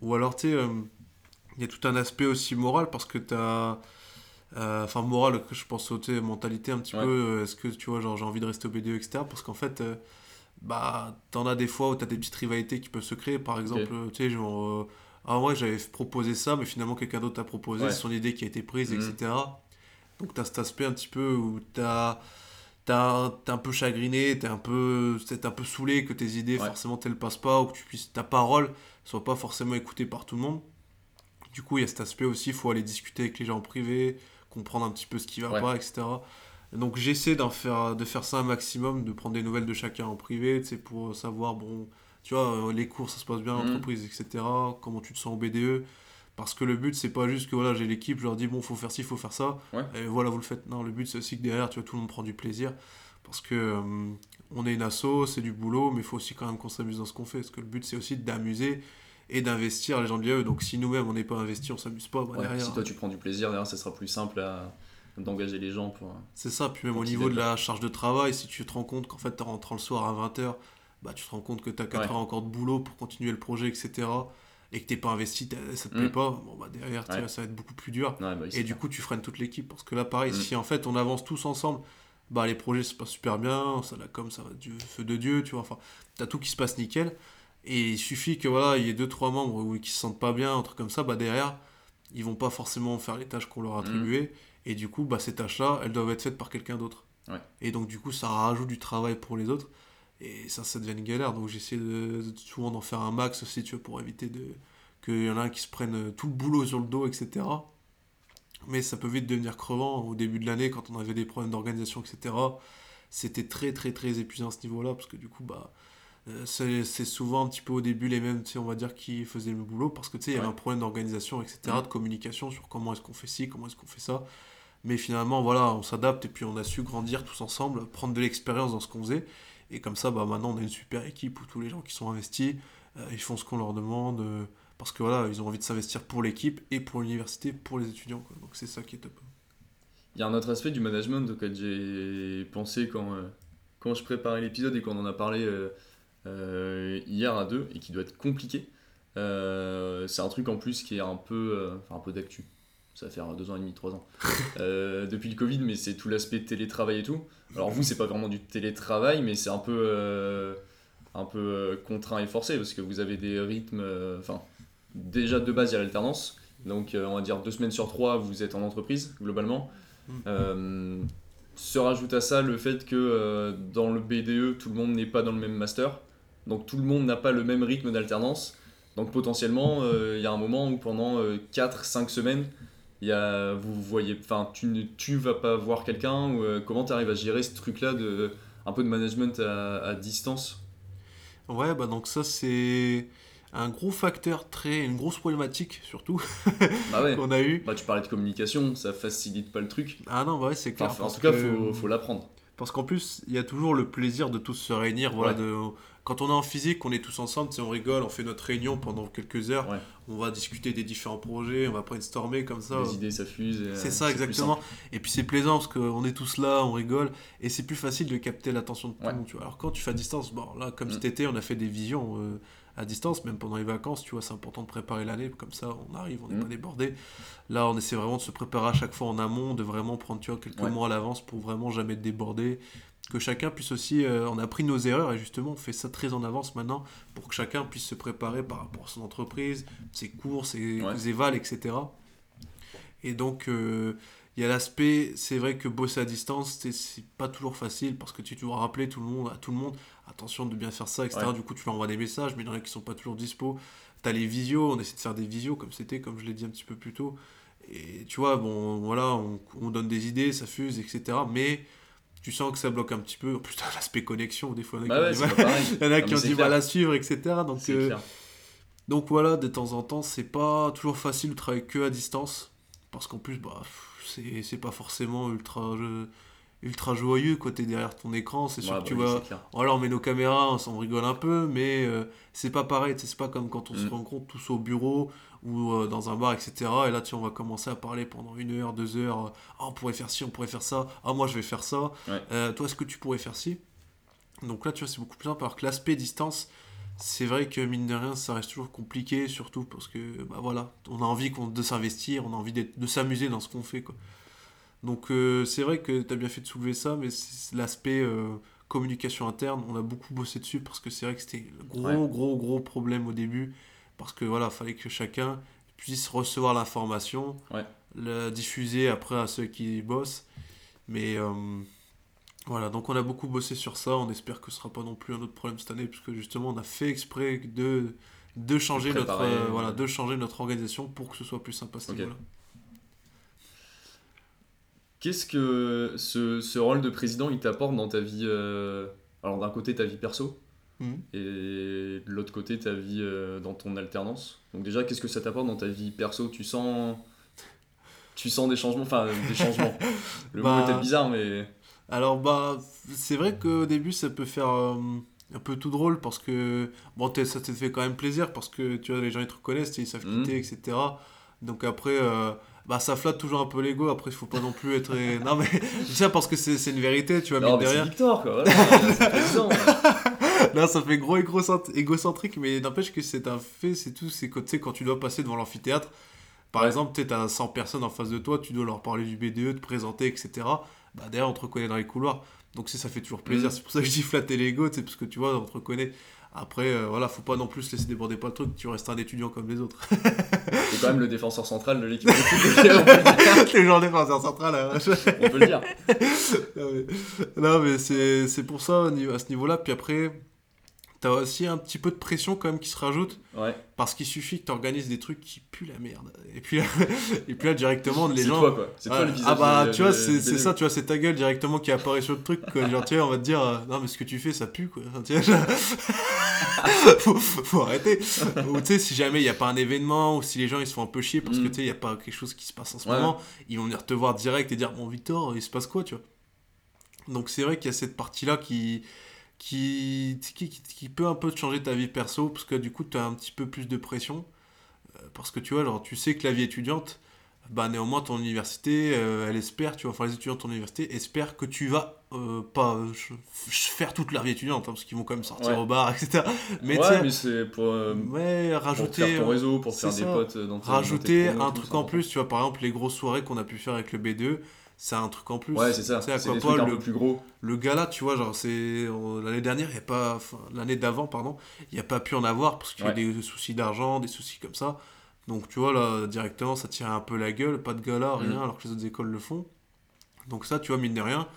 ou alors tu sais il y a tout un aspect aussi moral parce que tu as. Euh, enfin, moral, que je pense sauter, mentalité un petit peu. Euh, est-ce que tu vois, genre j'ai envie de rester au BDE, etc. Parce qu'en fait, euh, bah, t'en as des fois où t'as des petites rivalités qui peuvent se créer. Par exemple, tu sais, genre. ah ouais, j'avais proposé ça, mais finalement quelqu'un d'autre t'a proposé, c'est son idée qui a été prise, etc. Mhm. Donc t'as cet aspect un petit peu où t'as t'es un peu chagriné, t'es un peu, es un peu saoulé que tes idées forcément elles passent pas ou que tu puisses, ta parole soit pas forcément écoutée par tout le monde. Du coup, il y a cet aspect aussi, il faut aller discuter avec les gens en privé, comprendre un petit peu ce qui va pas, etc. donc j'essaie d'en faire, de faire ça un maximum, de prendre des nouvelles de chacun en privé, c'est pour savoir, bon, tu vois, euh, les cours, ça se passe bien, l'entreprise, mhm. etc. Comment tu te sens au BDE. Parce que le but, c'est pas juste que voilà, j'ai l'équipe, je leur dis, bon, faut faire ci, faut faire ça, et voilà, vous le faites. Non, le but, c'est aussi que derrière, tu vois, tout le monde prend du plaisir. Parce que euh, on est une asso, c'est du boulot, mais il faut aussi quand même qu'on s'amuse dans ce qu'on fait. Parce que le but, c'est aussi d'amuser et d'investir les gens de l'IAE. Donc si nous-mêmes on n'est pas investis, on s'amuse pas. Bah, derrière, si toi tu prends du plaisir, derrière ça sera plus simple à d'engager les gens pour. C'est ça, puis même au niveau de la charge de travail, si tu te rends compte qu'en fait tu rentres le soir à 20h, bah, tu te rends compte que tu as 4 heures encore de boulot pour continuer le projet, etc. Et que t'es pas investi, ça te plaît mm. pas, bon bah derrière ça va être beaucoup plus dur. Bah et du coup tu freines toute l'équipe. Parce que là pareil, mm. si en fait on avance tous ensemble, bah les projets se passent super bien, ça la comme ça va du feu de Dieu, tu vois, enfin, t'as tout qui se passe nickel. Et il suffit que voilà, il y ait deux trois membres qui se sentent pas bien, un truc comme ça, bah derrière, ils vont pas forcément faire les tâches qu'on leur a mmh. attribuées. Et du coup, bah, ces tâches-là, elles doivent être faites par quelqu'un d'autre. Et donc, du coup, ça rajoute du travail pour les autres. Et ça, ça devient une galère. Donc, j'essaie de, souvent d'en faire un max aussi, tu vois, pour éviter de qu'il y en a un qui se prenne tout le boulot sur le dos, etc. Mais ça peut vite devenir crevant. Au début de l'année, quand on avait des problèmes d'organisation, etc., c'était très, très, très épuisant à ce niveau-là. Parce que du coup, bah, euh, c'est souvent un petit peu au début les mêmes, on va dire, qui faisaient le boulot. Parce que tu sais, il y avait un problème d'organisation, etc., mm. de communication sur comment est-ce qu'on fait ci, comment est-ce qu'on fait ça. Mais finalement, voilà, on s'adapte et puis on a su grandir tous ensemble, prendre de l'expérience dans ce qu'on faisait. Et comme ça, bah, maintenant, on a une super équipe où tous les gens qui sont investis, euh, ils font ce qu'on leur demande. Euh, parce que voilà, ils ont envie de s'investir pour l'équipe et pour l'université, pour les étudiants. Donc c'est ça qui est top. Il y a un autre aspect du management auquel j'ai pensé quand, euh, quand je préparais l'épisode et qu'on en a parlé hier à deux et qui doit être compliqué. c'est un truc en plus qui est un peu, enfin un peu d'actu ça va faire deux ans et demi, trois ans, <laughs> euh, depuis le Covid, mais c'est tout l'aspect télétravail et tout. Alors vous, c'est pas vraiment du télétravail, mais c'est un peu, euh, un peu euh, contraint et forcé, parce que vous avez des rythmes, enfin, déjà de base, il y a l'alternance, donc on va dire deux semaines sur trois, vous êtes en entreprise, globalement. Mm. se rajoute à ça le fait que dans le BDE, tout le monde n'est pas dans le même master, donc tout le monde n'a pas le même rythme d'alternance. Donc potentiellement, il y a un moment où pendant 4-5 semaines, y a, vous voyez, enfin, tu ne tu vas pas voir quelqu'un ou euh, comment tu arrives à gérer ce truc-là de un peu de management à, distance? Ouais, bah donc ça c'est un gros facteur très une grosse problématique surtout <laughs> bah ouais. <laughs> qu'on a eu. Bah tu parlais de communication, ça facilite pas le truc. Ah non, bah ouais, c'est clair. en tout cas, faut, faut l'apprendre. Parce qu'en plus, il y a toujours le plaisir de tous se réunir, voilà, de quand on est en physique, on est tous ensemble, on rigole, on fait notre réunion pendant quelques heures, on va discuter des différents projets, on va brainstormer comme ça. Les idées s'affusent. C'est ça, exactement. Et puis c'est plaisant parce qu'on est tous là, on rigole, et c'est plus facile de capter l'attention de tout le monde. Alors quand tu fais à distance, bon, là, comme mm. cet été, on a fait des visions. Euh, à distance, même pendant les vacances, tu vois, c'est important de préparer l'année, comme ça on arrive, on n'est mm. pas débordé. Là, on essaie vraiment de se préparer à chaque fois en amont, de vraiment prendre, tu vois, quelques mois à l'avance pour vraiment jamais être débordé, que chacun puisse aussi, euh, on a pris nos erreurs et justement on fait ça très en avance maintenant pour que chacun puisse se préparer par rapport à son entreprise, ses cours, ses, évals, etc. Et donc euh, il y a l'aspect, c'est vrai que bosser à distance, c'est pas toujours facile parce que tu dois rappeler tout le monde, à tout le monde, attention de bien faire ça, etc. Du coup tu leur envoies des messages, mais il y en a qui sont pas toujours dispo. Tu as les visios, on essaie de faire des visios comme c'était, comme je l'ai dit un petit peu plus tôt. Et tu vois, bon voilà, on, on donne des idées, ça fuse, etc. Mais tu sens que ça bloque un petit peu. En plus, l'aspect connexion, des fois, il y en a qui <laughs> ont du mal, à suivre, etc. Donc, euh, donc voilà, de temps en temps, c'est pas toujours facile de travailler que à distance. Parce qu'en plus, bah, c'est pas forcément ultra ultra joyeux quoi t'es derrière ton écran c'est sûr que tu bah vois voilà on met nos caméras on, rigole un peu mais euh, c'est pas pareil c'est pas comme quand on se mm. rencontre tous au bureau ou euh, dans un bar etc et là tu on va commencer à parler pendant une heure deux heures ah, on pourrait faire ci on pourrait faire ça. Ah moi je vais faire ça. Euh, toi est-ce que tu pourrais faire ci? Donc là tu vois c'est beaucoup plus simple alors que l'aspect distance c'est vrai que mine de rien ça reste toujours compliqué surtout parce que bah voilà on a envie de s'investir on a envie de s'amuser dans ce qu'on fait quoi donc euh, c'est vrai que tu as bien fait de soulever ça, mais l'aspect euh, communication interne, on a beaucoup bossé dessus parce que c'est vrai que c'était gros, gros, gros problème au début. Parce que voilà, fallait que chacun puisse recevoir l'information, la diffuser après à ceux qui bossent. Mais euh, voilà, donc on a beaucoup bossé sur ça. On espère que ce sera pas non plus un autre problème cette année, puisque justement on a fait exprès de, de, changer, notre, voilà, de changer notre organisation pour que ce soit plus sympa ce niveau-là. Qu'est-ce que ce, ce, rôle de président il t'apporte dans ta vie euh, Alors d'un côté ta vie perso mhm. et de l'autre côté ta vie euh, dans ton alternance? Donc déjà qu'est-ce que ça t'apporte dans ta vie perso? Tu sens tu sens des changements? Enfin des changements. <laughs> Le mot est peut-être bizarre mais alors bah c'est vrai qu'au début ça peut faire euh, un peu tout drôle parce que bon ça te fait quand même plaisir parce que tu vois les gens ils te reconnaissent, ils savent quitter mhm. etc. Donc après bah ça flatte toujours un peu l'ego après il faut pas non plus être non mais <laughs> je sais parce que c'est une vérité tu vois non, mais derrière victoire quoi là <laughs> ça fait gros égocentrique mais n'empêche que c'est un fait c'est tout c'est quand, quand tu dois passer devant l'amphithéâtre par exemple tu as 100 personnes en face de toi tu dois leur parler du BDE te présenter etc bah derrière on te reconnaît dans les couloirs. Donc ça fait toujours plaisir. Mm. C'est pour ça que je dis flatter l'ego, c'est parce que tu vois, on te reconnaît. Après, euh, voilà, faut pas non plus laisser déborder pas le truc, tu restes un étudiant comme les autres. <laughs> c'est quand même le défenseur central de l'équipe de foot. <laughs> Toujours le défenseur central, hein. on peut le dire. non, mais, c'est pour ça à ce niveau-là. Puis après, t'as aussi un petit peu de pression quand même qui se rajoute. Ouais. Parce qu'il suffit que tu organises des trucs qui puent la merde. Et puis là, <laughs> et puis là directement, les gens. C'est toi, quoi. C'est toi le visage. Ah bah, tu vois, c'est ça, tu vois, c'est ta gueule directement qui apparaît sur le truc. Quoi. Genre, tu vois, on va te dire, euh, non, mais ce que tu fais, ça pue, quoi. tu vois, <laughs> faut, faut, arrêter. ou tu sais, si jamais il n'y a pas un événement, ou si les gens ils se font un peu chier parce que mm. tu sais, il n'y a pas quelque chose qui se passe en ce moment, ils vont venir te voir direct et dire, bon, Victor, il se passe quoi, tu vois? Donc c'est vrai qu'il y a cette partie-là qui qui, qui, peut un peu te changer ta vie perso, parce que du coup, tu as un petit peu plus de pression. Euh, parce que tu vois, genre, tu sais que la vie étudiante, bah, néanmoins, ton université, euh, elle espère, tu vois, enfin, les étudiants de ton université espèrent que tu vas euh, pas faire toute la vie étudiante, hein, parce qu'ils vont quand même sortir au bar, <laughs> etc. Mais, ouais, mais c'est pour, ouais, rajouter, faire ton réseau, pour faire des potes dans Rajouter un truc en plus, tu vois, par exemple, les grosses soirées qu'on a pu faire avec le B2, c'est un truc en plus. Ouais, c'est ça. C'est un le, plus gros. Le gars là, tu vois, genre, c'est. L'année dernière, il y a pas. l'année d'avant, pardon, il n'y a pas pu en avoir parce qu'il y a des soucis d'argent, des soucis comme ça. Donc, tu vois, là, directement, ça tire un peu la gueule. Pas de gala, rien, mm. alors que les autres écoles le font. Donc, ça, tu vois, mine de rien,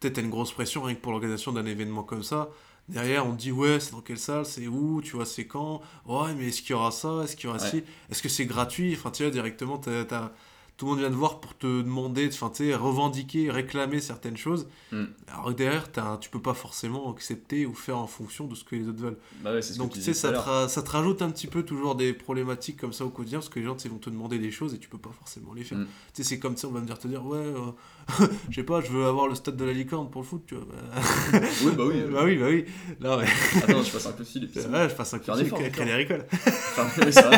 peut-être une grosse pression rien que pour l'organisation d'un événement comme ça. Derrière, on dit, ouais, c'est dans quelle salle, c'est où, tu vois, c'est quand. Ouais, mais est-ce qu'il y aura ça, est-ce qu'il y aura ci? Est-ce que c'est gratuit? Enfin, tu vois, directement, t'as tout le monde vient te voir pour te demander, enfin, tu sais, revendiquer, réclamer certaines choses. Hmm. Alors derrière, as, tu peux pas forcément accepter ou faire en fonction de ce que les autres veulent. Bah ouais, Donc, tu sais, ça, te, ça te rajoute un petit peu toujours des problématiques comme ça au quotidien, parce que les gens, vont te demander des choses et tu peux pas forcément les faire. Hmm. Tu sais, c'est comme ça, on va venir te dire, ouais, euh, <laughs> je sais pas, je veux avoir le stade de la licorne pour le foot, tu vois. <laughs> oui, bah oui. bah oui, bah oui. Non, mais... Attends, je passe un coup de fil. <laughs> Ouais, je passe un coup de fil avec Crédit Agricole. Enfin, ça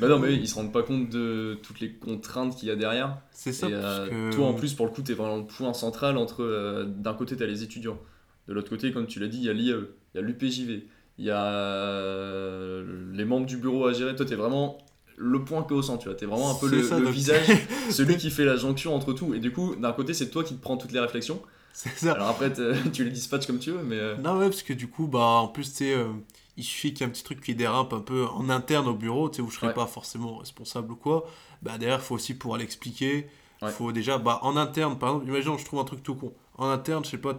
Bah non, mais ils se rendent pas compte de toutes les contraintes qu'il y a derrière. C'est ça. Et, euh, Toi, en plus, pour le coup, t'es vraiment le point central entre. Euh, d'un côté, t'as les étudiants. De l'autre côté, comme tu l'as dit, il y a l'IAE, il y a l'UPJV, il y a euh, les membres du bureau à gérer. Toi, t'es vraiment le point que au centre, tu vois. T'es vraiment un peu le, visage, <laughs> celui qui fait la jonction entre tout. Et du coup, d'un côté, c'est toi qui te prends toutes les réflexions. C'est ça. Alors après, <laughs> tu les dispatches comme tu veux, mais. Non, ouais, parce que du coup, bah, en plus, tu il suffit qu'il y ait un petit truc qui dérape un peu en interne au bureau, tu sais, où je ne serais pas forcément responsable ou quoi. Bah, derrière, il faut aussi pouvoir l'expliquer. Il faut déjà, bah, en interne, par exemple, imaginons, je trouve un truc tout con. En interne, je sais pas,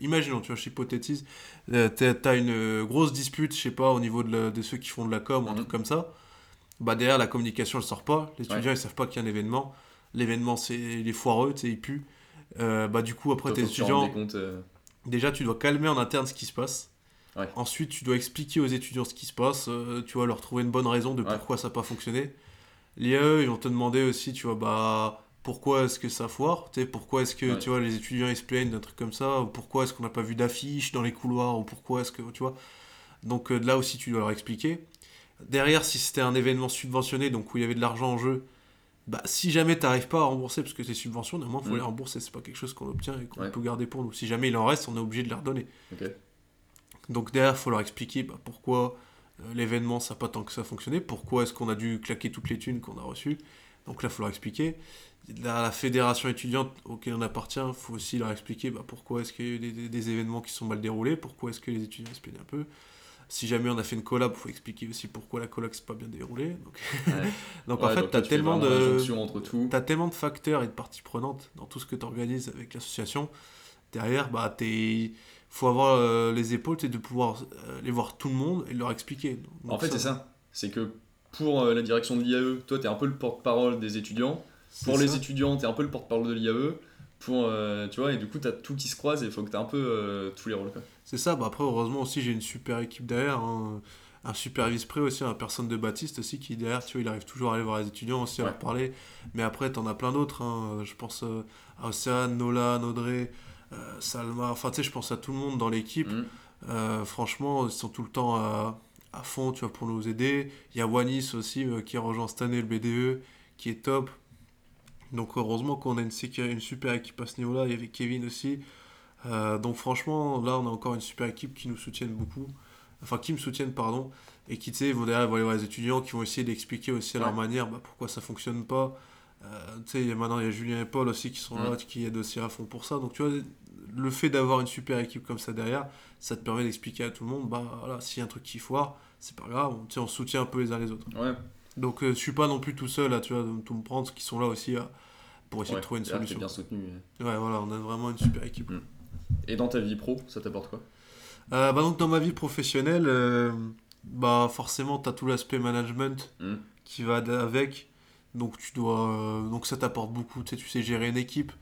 imaginons, tu vois, je hypothétise, euh, tu as une euh, grosse dispute, je sais pas, au niveau de, de, ceux qui font de la com ou un mhm. truc comme ça. Bah, derrière, la communication, elle sort pas. Les étudiants, ils savent pas qu'il y a un événement. L'événement, c'est les foireux, tu sais, il pue. Euh, bah, du coup, après, tes étudiants. Déjà, tu dois calmer en interne ce qui se passe. Ensuite, tu dois expliquer aux étudiants ce qui se passe, euh, tu vas leur trouver une bonne raison de pourquoi ça n'a pas fonctionné. L'IAE, ils vont te demander aussi, tu vois, bah, pourquoi est-ce que ça foire tu sais, Pourquoi est-ce que tu vois, les étudiants ils se plaignent d'un truc comme ça ou Pourquoi est-ce qu'on n'a pas vu d'affiches dans les couloirs Ou pourquoi est-ce que, tu vois Donc euh, là aussi, tu dois leur expliquer. Derrière, si c'était un événement subventionné, donc où il y avait de l'argent en jeu, bah, si jamais tu n'arrives pas à rembourser, parce que c'est subvention, néanmoins, il faut mm. les rembourser, c'est pas quelque chose qu'on obtient et qu'on peut garder pour nous. Si jamais il en reste, on est obligé de les redonner. Donc derrière, il faut leur expliquer bah, pourquoi euh, l'événement, ça n'a pas tant que ça fonctionné, pourquoi est-ce qu'on a dû claquer toutes les thunes qu'on a reçues. Donc là, il faut leur expliquer. La, fédération étudiante auquel on appartient, il faut aussi leur expliquer bah, pourquoi est-ce qu'il y a eu des, événements qui sont mal déroulés, pourquoi est-ce que les étudiants se plaignent un peu. Si jamais on a fait une collab, il faut expliquer aussi pourquoi la collab s'est pas bien déroulée. Donc, <laughs> donc en fait, tu as, tellement de... as tellement de facteurs et de parties prenantes dans tout ce que tu organises avec l'association. Derrière, bah, tu es faut avoir euh, les épaules et de pouvoir euh, aller voir tout le monde et leur expliquer. en fait, c'est ça. C'est que pour euh, la direction de l'IAE, toi, tu es un peu le porte-parole des étudiants. Pour les étudiants, tu es un peu le porte-parole de l'IAE. Pour, tu vois, et du coup, tu as tout qui se croise et il faut que tu aies un peu tous les rôles. C'est ça. Bah après, heureusement aussi, j'ai une super équipe derrière. Hein. Un super vice-pré aussi, un personne de Baptiste aussi qui derrière, tu vois, il arrive toujours à aller voir les étudiants aussi, à leur parler. Mais après, tu en as plein d'autres. Hein. Je pense à Océane, Nolan, Audrey. Euh, Salma, enfin tu sais, je pense à tout le monde dans l'équipe. Mm. Euh, franchement, ils sont tout le temps à, à, fond, tu vois, pour nous aider. Il y a Wanis aussi euh, qui rejoint cette année le BDE, qui est top. Donc heureusement qu'on a une, une, super équipe à ce niveau-là. Il y avait Kevin aussi. donc franchement, là, on a encore une super équipe qui nous soutienne beaucoup. Enfin, qui me soutiennent, pardon. Et qui, tu sais, vont derrière aller voir les étudiants, qui vont essayer d'expliquer aussi à leur manière bah, pourquoi ça fonctionne pas. Tu sais, maintenant, il y a Julien et Paul aussi qui sont là, mm. qui aident aussi à fond pour ça. Donc, tu vois, le fait d'avoir une super équipe comme ça derrière, ça te permet d'expliquer à tout le monde, bah voilà, s'il y a un truc qui foire, c'est pas grave, on, on soutient un peu les uns les autres. Ouais. Donc je suis pas non plus tout seul là, tu vois, de tout me prendre, qui sont là aussi pour essayer de trouver une solution. bien soutenu. Ouais, voilà, on a vraiment une super équipe. Mm. Et dans ta vie pro, ça t'apporte quoi? Euh, bah donc dans ma vie professionnelle, euh, bah forcément tu as tout l'aspect management mm. qui va avec. Donc tu dois, euh, donc ça t'apporte beaucoup. Tu sais, tu sais gérer une équipe.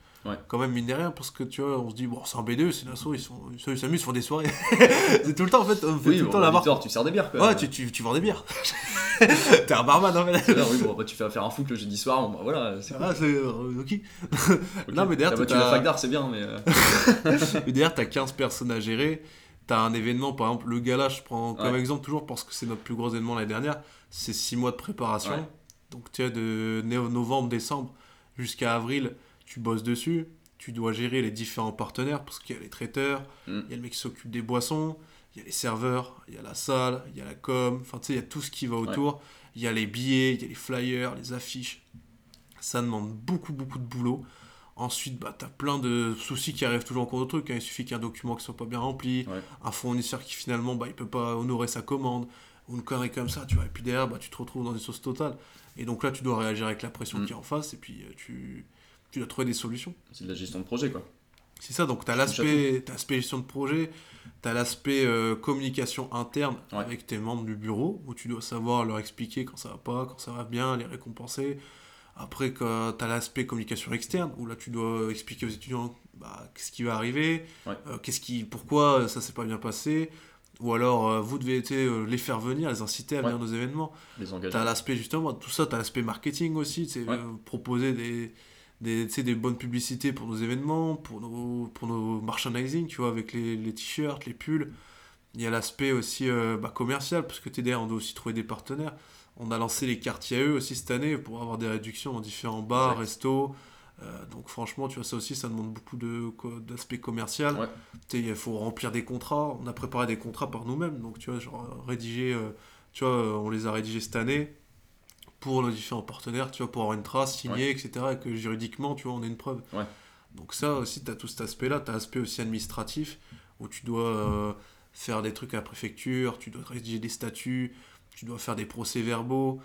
Quand même mine de rien parce que tu vois, on se dit bon c'est un B2, c'est une asso, ils sont, ils s'amusent, ils font des soirées. <laughs> c'est tout le temps en fait, on fait tout le temps la barre. Tu sers des bières quoi. Ouais, tu, tu, tu vends des bières. <laughs> T'es un barman, hein, mais... oui, bon, bah, tu fais faire un foot le jeudi soir, bon, bah, voilà. C'est ah, c'est ok. Non, mais derrière, ah, bah, tu la fac d'art, c'est bien, mais. <laughs> mais derrière, t'as 15 personnes à gérer. T'as un événement, par exemple, le gala, je prends comme exemple toujours parce que c'est notre plus gros événement l'année dernière. C'est 6 mois de préparation. Donc, tu vois, de novembre, décembre jusqu'à avril, tu bosses dessus. Tu dois gérer les différents partenaires parce qu'il y a les traiteurs, mm. il y a le mec qui s'occupe des boissons, il y a les serveurs, il y a la salle, il y a la com, enfin tu sais, il y a tout ce qui va autour. Il y a les billets, il y a les flyers, les affiches. Ça demande beaucoup, beaucoup de boulot. Ensuite, bah, tu as plein de soucis qui arrivent toujours en cours de truc. Hein. Il suffit qu'un document ne soit pas bien rempli, un fournisseur qui finalement bah, il peut pas honorer sa commande, ou une connerie comme ça, tu vois. Et puis derrière, bah, tu te retrouves dans une sauce totale. Et donc là, tu dois réagir avec la pression mm. qui est en face, et puis euh, tu, tu dois trouver des solutions. C'est de la gestion de projet, quoi. C'est ça, donc tu as l'aspect gestion de projet, tu as l'aspect euh, communication interne avec tes membres du bureau, où tu dois savoir leur expliquer quand ça va pas, quand ça va bien, les récompenser. Après, tu as l'aspect communication externe, où là tu dois expliquer aux étudiants bah, qu'est-ce qui va arriver, euh, qu'est-ce qui, pourquoi ça s'est pas bien passé, ou alors euh, vous devez les faire venir, les inciter à venir à nos événements. Les Tu as l'aspect justement, tout ça, tu as l'aspect marketing aussi, proposer des des, des bonnes publicités pour nos événements, pour nos, pour nos merchandising, tu vois, avec les, les t-shirts, les pulls. Il y a l'aspect aussi euh, bah, commercial, parce que TDR, on doit aussi trouver des partenaires. On a lancé les quartiers à eux aussi cette année pour avoir des réductions dans différents bars, restos. Euh, donc franchement, tu vois, ça aussi, ça demande beaucoup d'aspect commercial. Il faut remplir des contrats. On a préparé des contrats par nous-mêmes. Donc tu vois, genre rédiger, euh, tu vois, on les a rédigés cette année pour nos différents partenaires, tu vois, pour avoir une trace signée, etc. Et que juridiquement, tu vois, on ait une preuve. Donc ça aussi, tu as tout cet aspect-là. Tu as l'aspect aussi administratif, où tu dois euh, faire des trucs à la préfecture, tu dois rédiger des statuts, tu dois faire des procès-verbaux,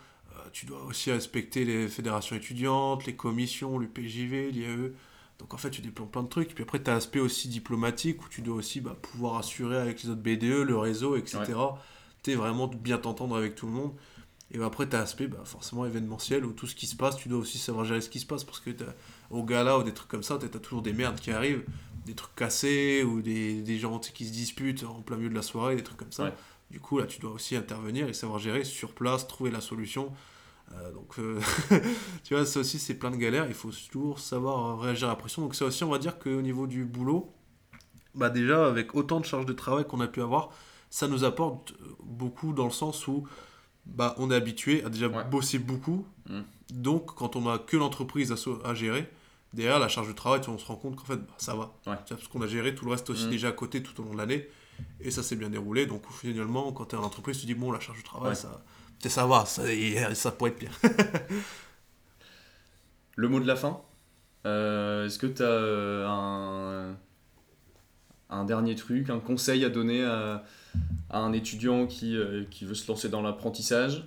tu dois aussi respecter les fédérations étudiantes, les commissions, l'UPJV, l'IAE. Donc en fait, tu déploies plein de trucs. Puis après, tu as l'aspect aussi diplomatique, où tu dois aussi bah, pouvoir assurer avec les autres BDE, le réseau, etc. Tu es vraiment bien t'entendre avec tout le monde. Et après, tu as l'aspect bah, forcément événementiel où tout ce qui se passe, tu dois aussi savoir gérer ce qui se passe parce que au gala ou des trucs comme ça, tu as toujours des merdes qui arrivent, des trucs cassés ou des, des gens qui se disputent en plein milieu de la soirée, des trucs comme ça. Du coup, là, tu dois aussi intervenir et savoir gérer sur place, trouver la solution. Euh, donc, euh, <laughs> tu vois, ça aussi, c'est plein de galères. Il faut toujours savoir réagir à la pression. Donc, ça aussi, on va dire qu'au niveau du boulot, bah déjà, avec autant de charges de travail qu'on a pu avoir, ça nous apporte beaucoup dans le sens où bah, on est habitué à déjà bosser beaucoup. Mm. Donc, quand on a que l'entreprise à, gérer, derrière la charge de travail, on se rend compte qu'en fait, bah, ça va. Parce qu'on a géré tout le reste aussi mm. déjà à côté tout au long de l'année. Et ça s'est bien déroulé. Donc, finalement, quand tu es en entreprise, tu dis, bon, la charge de travail, ça, ça va, ça, ça pourrait être pire. <laughs> le mot de la fin euh, Est-ce que tu as euh, un, un dernier truc, un conseil à donner à à un étudiant qui, euh, qui veut se lancer dans l'apprentissage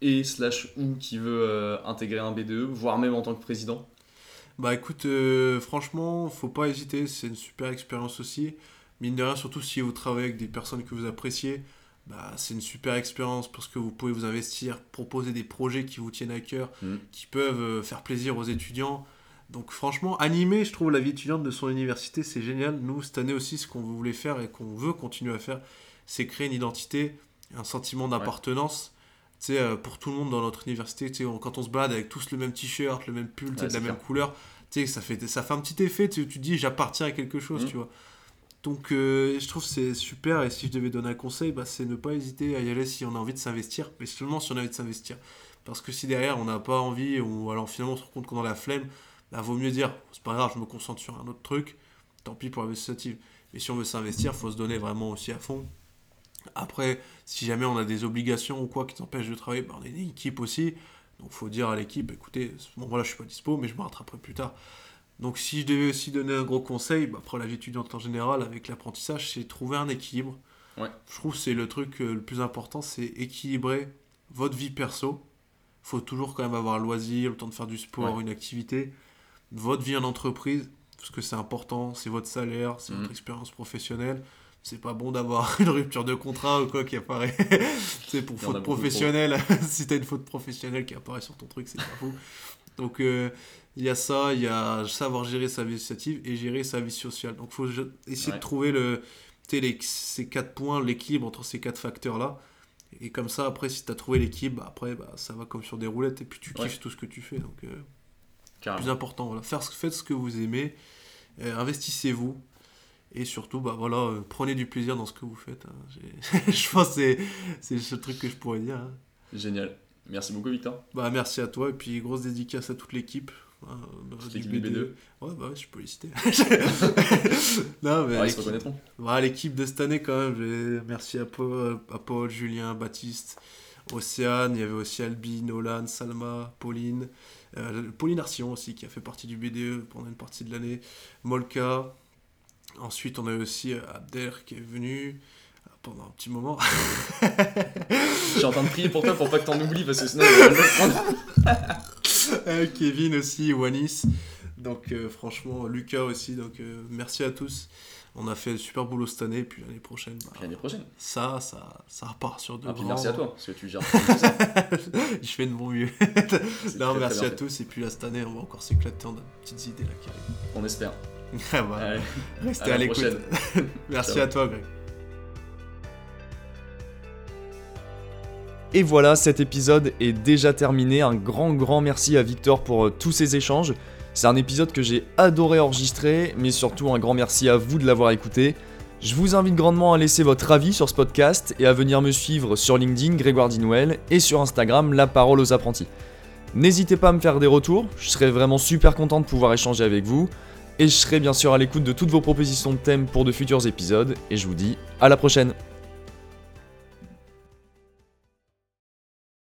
et slash ou qui veut euh, intégrer un BDE, voire même en tant que président? Bah écoute, euh, franchement, faut pas hésiter, c'est une super expérience aussi. Mine de rien, surtout si vous travaillez avec des personnes que vous appréciez, bah, c'est une super expérience parce que vous pouvez vous investir, proposer des projets qui vous tiennent à cœur, mmh. qui peuvent faire plaisir aux étudiants. Donc franchement, animer, je trouve, la vie étudiante de son université, c'est génial. Nous, cette année aussi, ce qu'on voulait faire et qu'on veut continuer à faire, c'est créer une identité, un sentiment d'appartenance. Tu sais, euh, pour tout le monde dans notre université, tu sais, quand on se balade avec tous le même t-shirt, le même pull, de la même couleur, tu sais, ça fait, ça fait un petit effet, tu, tu dis j'appartiens à quelque chose, mmh. tu vois. Donc euh, je trouve c'est super et si je devais donner un conseil, bah, c'est ne pas hésiter à y aller si on a envie de s'investir, mais seulement si on a envie de s'investir. Parce que si derrière on n'a pas envie, ou alors finalement on se rend compte qu'on a la flemme, bah, vaut mieux dire c'est pas grave, je me concentre sur un autre truc, tant pis pour l'investigative. Mais si on veut s'investir, faut se donner vraiment aussi à fond. Après, si jamais on a des obligations ou quoi qui t'empêchent de travailler, bah, on est une équipe aussi. Donc faut dire à l'équipe, écoutez, bon voilà, je suis pas dispo, mais je me rattraperai plus tard. Donc si je devais aussi donner un gros conseil, bah, après la vie étudiante en général, avec l'apprentissage, c'est trouver un équilibre. Ouais. Je trouve que c'est le truc euh, le plus important, c'est équilibrer votre vie perso. faut toujours quand même avoir le loisir, le temps de faire du sport, une activité. Votre vie en entreprise, parce que c'est important, c'est votre salaire, c'est votre mhm. expérience professionnelle. C'est pas bon d'avoir <laughs> une rupture de contrat ou quoi qui apparaît. <laughs> c'est pour faute professionnelle. <laughs> si t'as une faute professionnelle qui apparaît sur ton truc, c'est pas fou. Donc euh, il y a ça, il y a savoir gérer sa vie associative et gérer sa vie sociale. Donc il faut essayer de trouver le, les, ces quatre points, l'équilibre entre ces quatre facteurs-là. Et comme ça, après, si tu as trouvé l'équilibre, après, bah, ça va comme sur des roulettes et puis tu kiffes tout ce que tu fais. Donc, euh, plus important, voilà. Faire, faites ce que vous aimez, euh, investissez-vous. Et surtout, bah voilà, euh, prenez du plaisir dans ce que vous faites. Hein. <laughs> je pense que c'est le truc que je pourrais dire. Hein. Génial. Merci beaucoup, Victor. Bah, merci à toi. Et puis, grosse dédicace à toute l'équipe. Hein, l'équipe B2. Ouais, bah ouais, je peux les citer. <laughs> non, mais. Ils se reconnaîtront. Bah, l'équipe de cette année, quand même. Merci à Paul, à Paul, Julien, Baptiste, Océane. Il y avait aussi Albi, Nolan, Salma, Pauline. Euh, Pauline Arsion aussi, qui a fait partie du BDE pendant une partie de l'année. Molka. Ensuite, on a aussi euh, Abder qui est venu euh, pendant un petit moment. Je suis en train de prier pour toi pour pas que t'en oublies parce que sinon Kevin aussi, Wanis. Donc franchement, Lucas aussi. Donc merci à tous. On a fait un super boulot cette année, puis l'année prochaine. Bah, l'année prochaine. Ça, ça, ça repart sur deux ah, Merci à toi, parce que tu gères <laughs> Je fais de mon mieux. non, merci à tous, et puis là, cette année, on va encore s'éclater, on a petites idées là qui arrivent. On espère. <laughs> Ah bah, restez à, l'écoute. <laughs> merci à toi, Greg. Et voilà, cet épisode est déjà terminé. Un grand, grand merci à Victor pour euh, tous ces échanges. C'est un épisode que j'ai adoré enregistrer, mais surtout un grand merci à vous de l'avoir écouté. Je vous invite grandement à laisser votre avis sur ce podcast et à venir me suivre sur LinkedIn Grégoire Dinouel et sur Instagram La Parole aux Apprentis. N'hésitez pas à me faire des retours, je serai vraiment super content de pouvoir échanger avec vous et je serai bien sûr à l'écoute de toutes vos propositions de thèmes pour de futurs épisodes et je vous dis à la prochaine